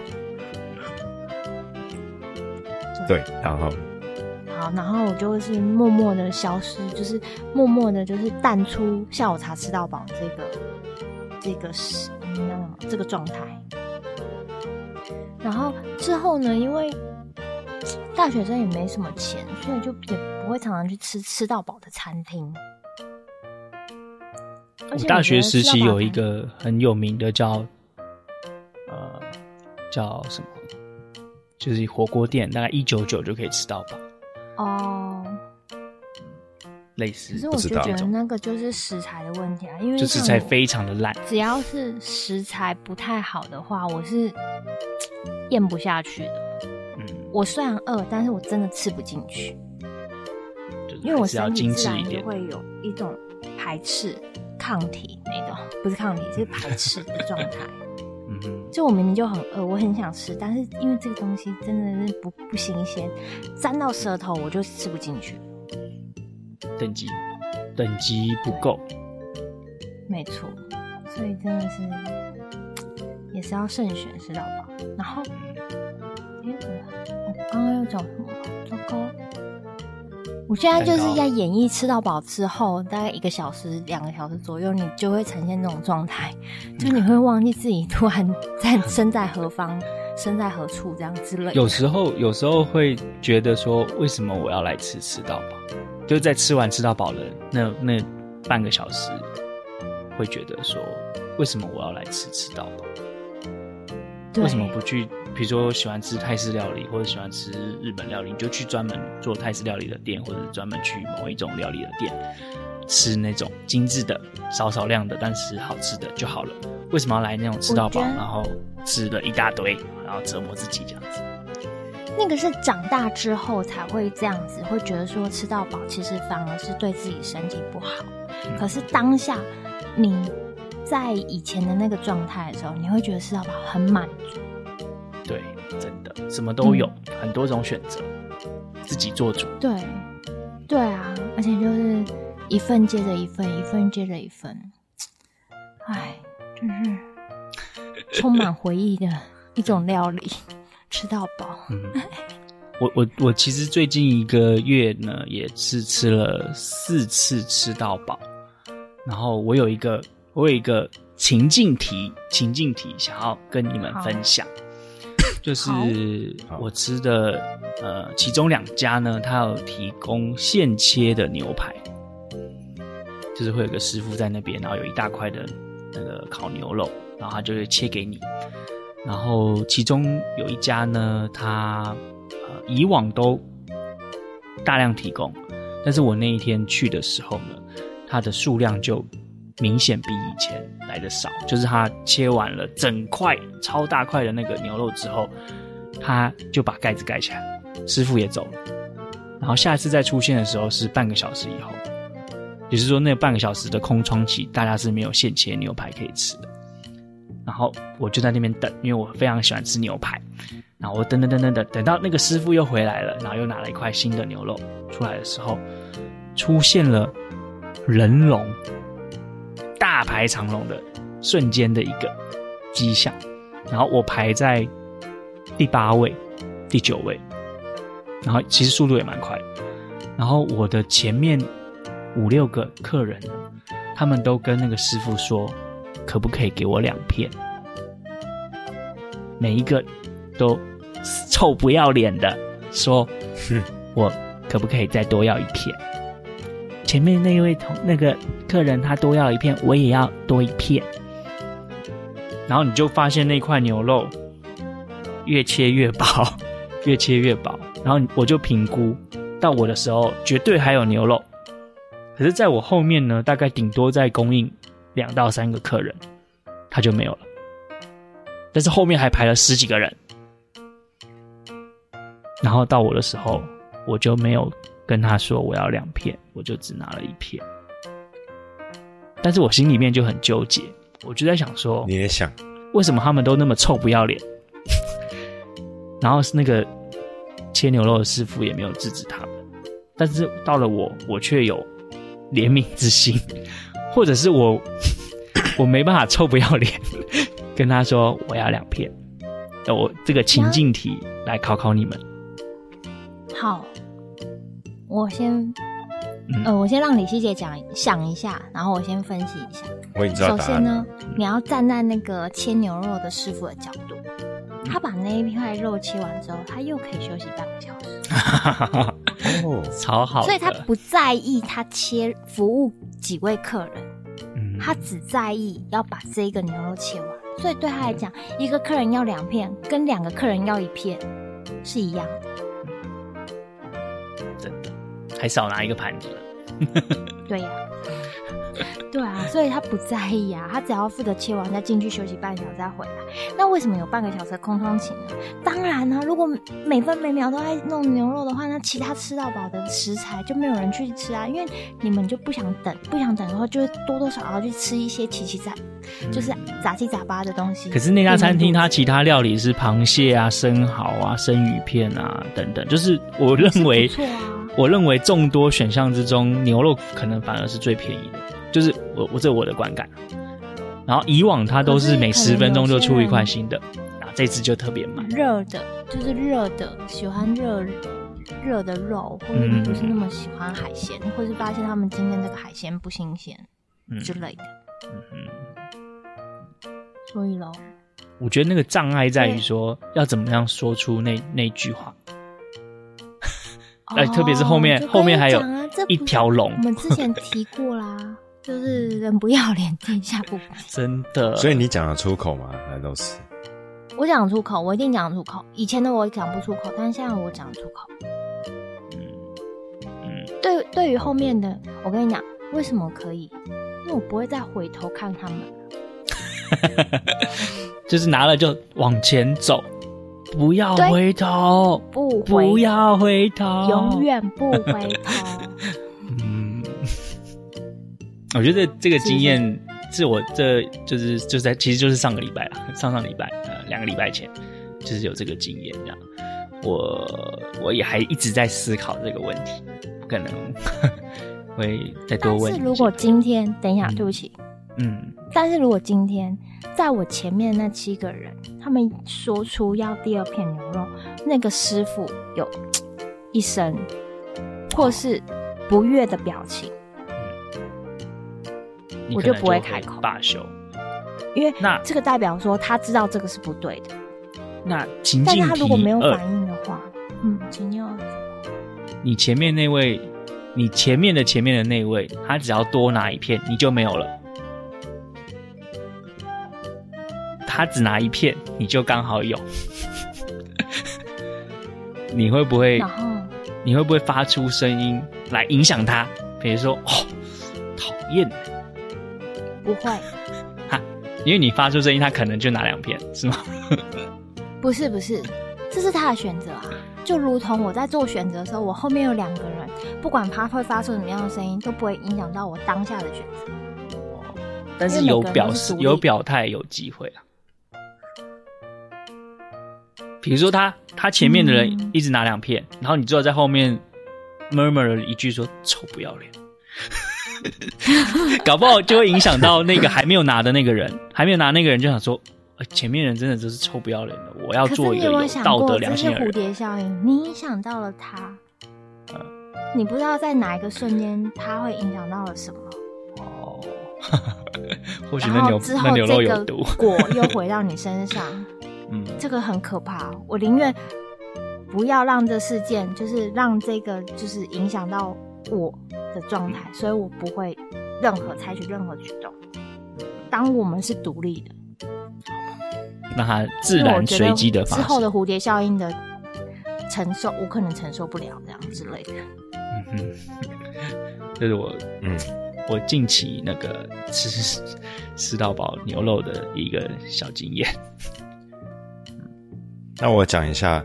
对，然后，好，然后我就会是默默的消失，就是默默的，就是淡出下午茶吃到饱这个这个是嗯这个状态。然后之后呢，因为大学生也没什么钱，所以就也不会常常去吃吃到饱的餐厅。我大学时期有一个很有名的叫，呃，叫什么？就是火锅店，大概一九九就可以吃到饱。哦。类似。可是我就觉得那个就是食材的问题啊，因为就食材非常的烂，只要是食材不太好的话，我是 <tsk> 咽不下去的。嗯，我虽然饿，但是我真的吃不进去，因为我身体自然就会有一种排斥、抗体那种，不是抗体，是排斥的状态。<laughs> 嗯哼，就我明明就很饿，我很想吃，但是因为这个东西真的是不不新鲜，沾到舌头我就吃不进去。等级等级不够，没错，所以真的是也是要慎选，知道吧？然后，哎，我刚刚要讲什么？糟糕！我现在就是在演绎吃到饱之后，大概一个小时、两个小时左右，你就会呈现这种状态，就你会忘记自己突然在身在何方、<laughs> 身在何处这样之类的。有时候，有时候会觉得说，为什么我要来吃吃到饱？就在吃完吃到饱的那那半个小时，会觉得说，为什么我要来吃吃到饱？为什么不去？比如说喜欢吃泰式料理，或者喜欢吃日本料理，你就去专门做泰式料理的店，或者专门去某一种料理的店吃那种精致的、少少量的，但是好吃的就好了。为什么要来那种吃到饱，然后吃了一大堆，然后折磨自己这样子？那个是长大之后才会这样子，会觉得说吃到饱其实反而是对自己身体不好。嗯、可是当下你在以前的那个状态的时候，你会觉得吃到饱很满足。对，真的什么都有，嗯、很多种选择，自己做主。对，对啊，而且就是一份接着一份，一份接着一份。哎，真是充满回忆的一种料理。吃到饱。嗯，我我我其实最近一个月呢，也是吃了四次吃到饱。然后我有一个我有一个情境题，情境题想要跟你们分享，<laughs> 就是我吃的呃，其中两家呢，它有提供现切的牛排，就是会有个师傅在那边，然后有一大块的那个烤牛肉，然后他就会切给你。然后其中有一家呢，他呃以往都大量提供，但是我那一天去的时候呢，它的数量就明显比以前来的少。就是他切完了整块超大块的那个牛肉之后，他就把盖子盖起来，师傅也走了。然后下一次再出现的时候是半个小时以后，也就是说那半个小时的空窗期，大家是没有现切牛排可以吃的。然后我就在那边等，因为我非常喜欢吃牛排。然后我等等等等等，等到那个师傅又回来了，然后又拿了一块新的牛肉出来的时候，出现了人龙，大排长龙的瞬间的一个迹象。然后我排在第八位、第九位，然后其实速度也蛮快。然后我的前面五六个客人，他们都跟那个师傅说。可不可以给我两片？每一个都臭不要脸的说：“我可不可以再多要一片？”前面那一位同那个客人他多要一片，我也要多一片。然后你就发现那块牛肉越切越薄，越切越薄。然后我就评估到我的时候，绝对还有牛肉。可是在我后面呢，大概顶多在供应。两到三个客人，他就没有了。但是后面还排了十几个人，然后到我的时候，我就没有跟他说我要两片，我就只拿了一片。但是我心里面就很纠结，我就在想说，你也想，为什么他们都那么臭不要脸？<laughs> 然后是那个切牛肉的师傅也没有制止他们，但是到了我，我却有怜悯之心。或者是我，<coughs> 我没办法臭不要脸，<coughs> 跟他说我要两片。我这个情境题来考考你们。好，我先，嗯、呃，我先让李希姐讲想一下，然后我先分析一下。我已经知道答案。首先呢，你要站在那个切牛肉的师傅的角度，他把那一块肉切完之后，他又可以休息半个小时。哦，<laughs> 超好。所以他不在意他切服务几位客人，嗯，他只在意要把这个牛肉切完，所以对他来讲，一个客人要两片，跟两个客人要一片是一样的。真的，还少拿一个盘子。<laughs> 对呀、啊，<laughs> 对啊，所以他不在意啊，他只要负责切完再进去休息半小时再回来。那为什么有半个小时的空窗期呢？当然呢、啊，如果每分每秒都在弄牛肉的话，那其他吃到饱的食材就没有人去吃啊，因为你们就不想等，不想等的话，就会多多少少去吃一些奇奇杂，就是杂七杂八的东西。可是那家餐厅它其他料理是螃蟹啊、生蚝啊、生鱼片啊等等，就是我认为。我认为众多选项之中，牛肉可能反而是最便宜的，就是我我这我的观感。然后以往它都是每十分钟就出一块新的，啊，这次就特别慢。热的，就是热的，喜欢热热的肉，或者你不是那么喜欢海鲜，嗯、或是发现他们今天这个海鲜不新鲜、嗯、之类的。嗯嗯。所以喽，我觉得那个障碍在于说，要怎么样说出那那句话。<laughs> 哎，特别是后面，后面还有一条龙。我们之前提过啦，就是人不要脸，天下不白。<laughs> 真的。所以你讲得出口吗？那都是。我讲得出口，我一定讲得出口。以前的我讲不出口，但是现在我讲得出口。嗯嗯。对，对于后面的，我跟你讲，为什么可以？因为我不会再回头看他们了。<laughs> 就是拿了就往前走。不要回头，不回，不要回头，永远不回头。<laughs> 嗯，我觉得这个经验是我这就是就是在其实就是上个礼拜啦，上上礼拜呃两个礼拜前就是有这个经验这样。我我也还一直在思考这个问题，可能 <laughs> 会再多问。但是如果今天，等一下，对不起，嗯，但是如果今天。在我前面那七个人，他们说出要第二片牛肉，那个师傅有一声或是不悦的表情，我就不会开口罢休，因为那这个代表说他知道这个是不对的。那但是他如果没有反应的话，嗯，请你你前面那位，你前面的前面的那位，他只要多拿一片，你就没有了。他只拿一片，你就刚好有。<laughs> 你会不会？你会不会发出声音来影响他？比如说，哦，讨厌。不会。哈，因为你发出声音，他可能就拿两片，是吗？<laughs> 不是不是，这是他的选择啊。就如同我在做选择的时候，我后面有两个人，不管他会发出什么样的声音，都不会影响到我当下的选择。哦，但是有表示、有表态、有机会啊。比如说他他前面的人一直拿两片，嗯、然后你最后在后面 murmur 了一句说“臭不要脸”，<laughs> 搞不好就会影响到那个还没有拿的那个人，还没有拿那个人就想说，前面人真的就是臭不要脸的，我要做一个有道德良心的人。蝴蝶效应，你影响到了他，嗯，你不知道在哪一个瞬间他会影响到了什么哦，<laughs> 或许那牛那牛肉有毒，果又回到你身上。<laughs> 嗯，这个很可怕。我宁愿不要让这事件，就是让这个，就是影响到我的状态，所以我不会任何采取任何举动。当我们是独立的，那它自然随机的发生。之后的蝴蝶效应的承受，我可能承受不了这样之类的。嗯哼，<laughs> 这是我，嗯，我近期那个吃吃到饱牛肉的一个小经验。<laughs> 那我讲一下，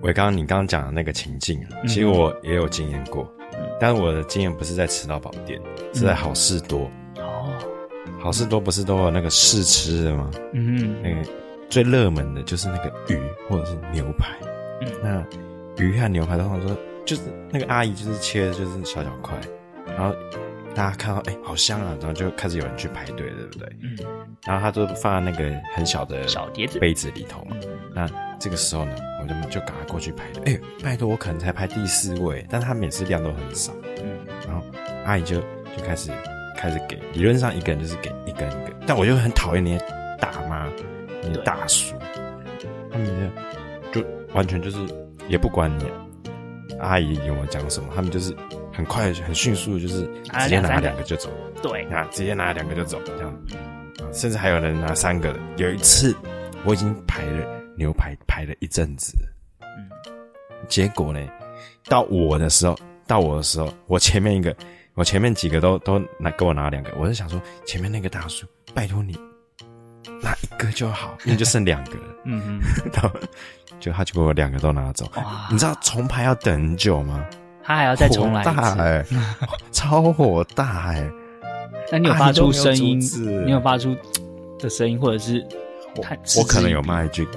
我刚刚你刚刚讲的那个情境，其实我也有经验过，嗯、但是我的经验不是在吃到饱店，嗯、是在好事多。哦，好事多不是都有那个试吃的吗？嗯哼，那个最热门的就是那个鱼或者是牛排。嗯，那鱼和牛排的话，说就是那个阿姨就是切的就是小小块，然后大家看到哎、欸、好香啊，然后就开始有人去排队，对不对？嗯，然后他就放在那个很小的小碟子杯子里头嘛，那。这个时候呢，我就就赶快过去排队。哎，拜托，我可能才排第四位，但他每次量都很少。嗯，然后阿姨就就开始开始给，理论上一个人就是给一个人一个，但我就很讨厌那些大妈、那些大叔，他们就就完全就是也不管你阿姨有没有讲什么，他们就是很快很迅速的，就是直接拿两个就走。对，啊，直接拿两个就走，这样，甚至还有人拿三个的。有一次我已经排了。牛排排了一阵子，嗯，结果呢，到我的时候，到我的时候，我前面一个，我前面几个都都拿给我拿两个，我是想说前面那个大叔，拜托你拿一个就好，因为就剩两个了。<laughs> 嗯嗯，<laughs> 然后就他就给我两个都拿走。哇，你知道重排要等很久吗？他还要再重来一次。<laughs> 超火大哎、欸！那你有发出声音？你有发出的声音，或者是我我可能有骂一句，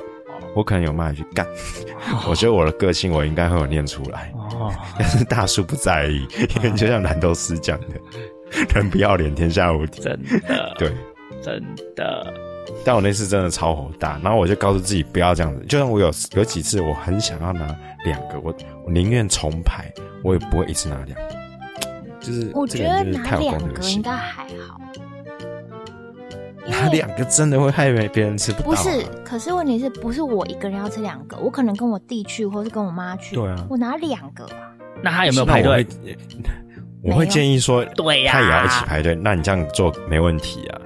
我可能有骂一句干。<laughs> 我觉得我的个性，我应该会有念出来。哦，但是大叔不在意，因为就像蓝豆丝讲的，人不要脸，天下无敌。真的，<laughs> 对，真的。但我那次真的超火大，然后我就告诉自己不要这样子。就算我有有几次我很想要拿两个，我我宁愿重排，我也不会一次拿两个。就是我觉得拿两个应该还好。拿两个真的会害别人吃不到。不是，可是问题是不是我一个人要吃两个？我可能跟我弟去，或是跟我妈去。对啊，我拿两个啊。那他有没有排队？我会 <laughs> 建议说，对呀，他也要一起排队。那你这样做没问题啊。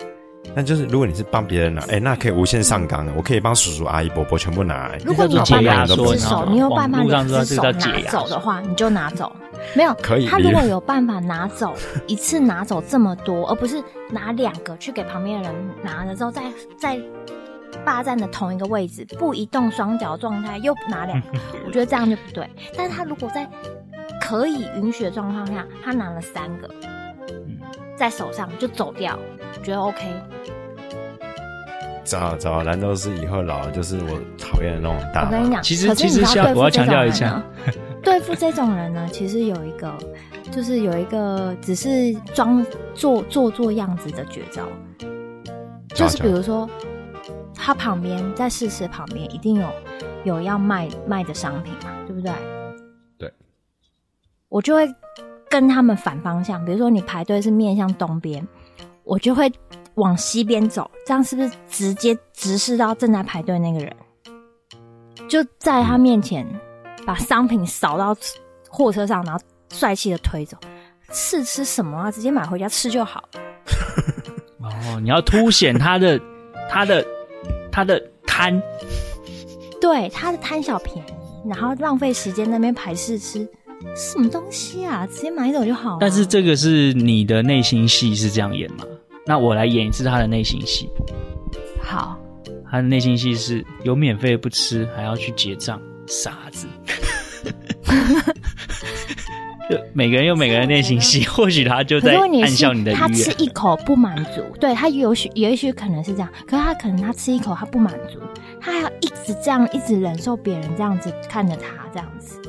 那就是如果你是帮别人拿，哎，那可以无限上纲的。我可以帮叔叔阿姨伯伯全部拿。如果你有办法两只手，你有办法两只手拿走的话，你就拿走。没有，可以。他如果有办法拿走一次拿走这么多，而不是拿两个去给旁边的人拿了之后，再再霸占的同一个位置，不移动双脚状态又拿两个，<laughs> 我觉得这样就不对。但是他如果在可以允许的状况下，他拿了三个，在手上就走掉，觉得 OK。找找难道是以后老了就是我讨厌的那种大。我跟你讲，其实其实要我要强调一下。对付这种人呢，其实有一个，就是有一个只是装做做做样子的绝招，就是比如说，他旁边在试吃旁边一定有有要卖卖的商品嘛，对不对？对，我就会跟他们反方向，比如说你排队是面向东边，我就会往西边走，这样是不是直接直视到正在排队那个人，就在他面前。嗯把商品扫到货车上，然后帅气的推走。试吃什么啊？直接买回家吃就好。<laughs> 哦，你要凸显他的他的他的贪，对，他的贪小便宜，然后浪费时间那边排试吃，什么东西啊？直接买走就好。但是这个是你的内心戏是这样演吗？那我来演一次他的内心戏。好，他的内心戏是有免费不吃，还要去结账。傻子，<laughs> 就每个人有每个人内心戏，或许他就在暗笑你的。他吃一口不满足，对，他有许也许可能是这样，可是他可能他吃一口他不满足，他还要一直这样一直忍受别人这样子看着他这样子，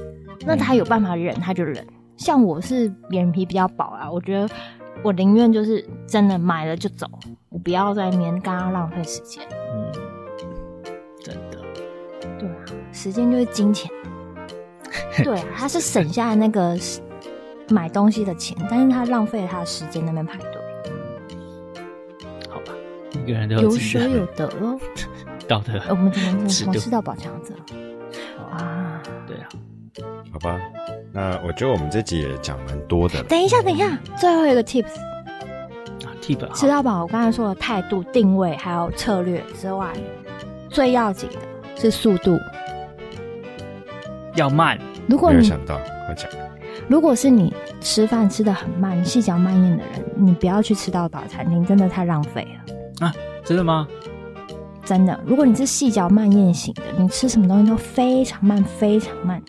那他有办法忍他就忍。像我是脸皮比较薄啊，我觉得我宁愿就是真的买了就走，我不要在那边刚刚浪费时间。嗯。时间就是金钱，<laughs> 对啊，他是省下那个买东西的钱，但是他浪费了他的时间那边排队。好吧，一个人都有有舍有得喽，<laughs> 道德。我们只能从吃到饱强者啊，对啊，好吧，那我觉得我们这集也讲蛮多的。等一下，等一下，最后一个 tips 啊，tip 吃到饱。我刚才说的态度、定位还有策略之外，最要紧的是速度。要慢。如果你想到，快讲。如果是你吃饭吃的很慢、细嚼慢咽的人，你不要去吃到饱餐厅，真的太浪费了。啊，真的吗？真的。如果你是细嚼慢咽型的，你吃什么东西都非常慢、非常慢，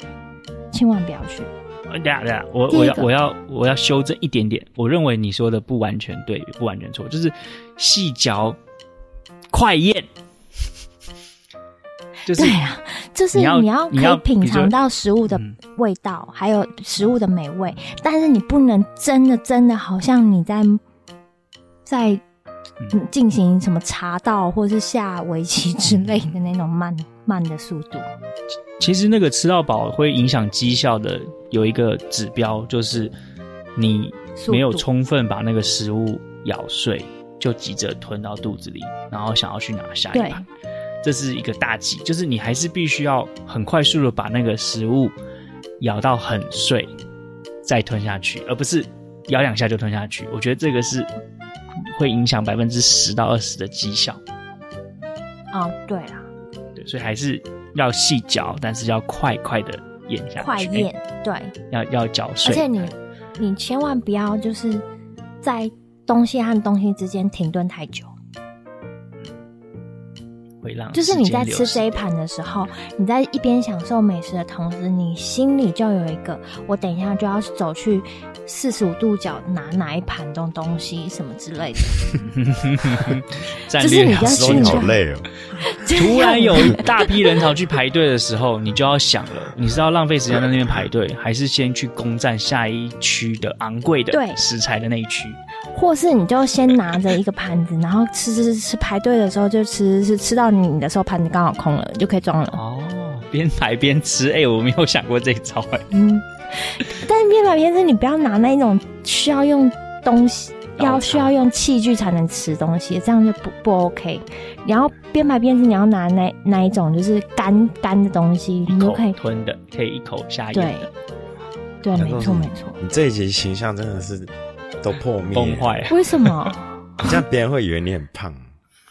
千万不要去。等下等下，我我要我要我要修正一点点。我认为你说的不完全对，不完全错，就是细嚼快咽。就是、对啊，就是你要可以品尝到食物的味道，还有食物的美味，但是你不能真的真的好像你在在进行什么茶道或是下围棋之类的那种慢慢的速度。其实那个吃到饱会影响绩效的有一个指标，就是你没有充分把那个食物咬碎，就急着吞到肚子里，然后想要去拿下一盘。这是一个大忌，就是你还是必须要很快速的把那个食物咬到很碎，再吞下去，而不是咬两下就吞下去。我觉得这个是会影响百分之十到二十的绩效。哦，对啊，对，所以还是要细嚼，但是要快快的咽下去。快咽，对，要要嚼碎。而且你你千万不要就是在东西和东西之间停顿太久。就是你在吃这一盘的时候，你在一边享受美食的同时，你心里就有一个，我等一下就要走去四十五度角拿哪一盘东东西什么之类的。<laughs> 就是你要心里好累哦。<laughs> 突然有一大批人潮去排队的时候，你就要想了，你是要浪费时间在那边排队，还是先去攻占下一区的昂贵的食材的那一区？或是你就先拿着一个盘子，然后吃吃吃，排队的时候就吃吃吃到你的时候盘子刚好空了，就可以装了。哦，边排边吃，<laughs> 哎、欸，我没有想过这一招哎。嗯，但是边排边吃，你不要拿那一种需要用东西，要需要用器具才能吃东西，这样就不不 OK。然后边排边吃，你要拿那那一种就是干干的东西，你就可以吞的，可以一口下咽。对，对，没错没错。你这一集形象真的是。都破灭崩坏，为什么？你 <laughs> 这样别人会以为你很胖。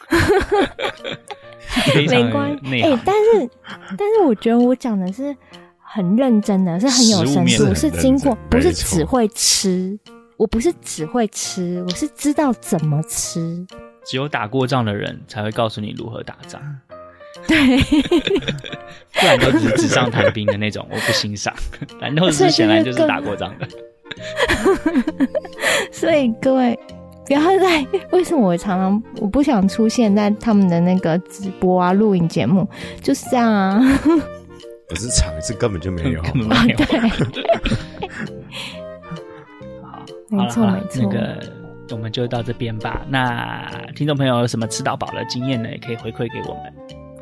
<laughs> 没关系，哎、欸，但是但是我觉得我讲的是很认真的，是很有深度，是经过，不是只会吃。我不是只会吃，我是知道怎么吃。只有打过仗的人才会告诉你如何打仗。对，<laughs> 不然都只是纸上谈兵的那种，我不欣赏。蓝豆丝显然就是打过仗的。<laughs> 所以各位，不要再为什么我常常我不想出现在他们的那个直播啊、录影节目，就是这样啊。<laughs> 不是场次根本就没有，根本没有。对，<laughs> 好，没错没错。那个我们就到这边吧。那听众朋友有什么吃到饱的经验呢？也可以回馈给我们。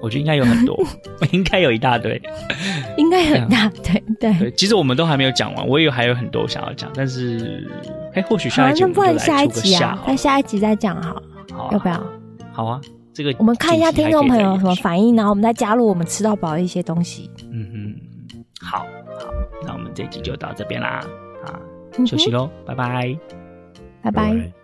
我觉得应该有很多，<laughs> 应该有一大堆，应该有一大堆。对对，其实我们都还没有讲完，我以为还有很多想要讲，但是哎，或许下一集我们就来出个下，下一集啊，那下一集再讲好，好，要不要？好啊，这个我们看一下听众朋友有什么反应，然后我们再加入我们吃到饱的一些东西。嗯哼，好，好，那我们这集就到这边啦，啊，休息喽，拜拜，拜拜。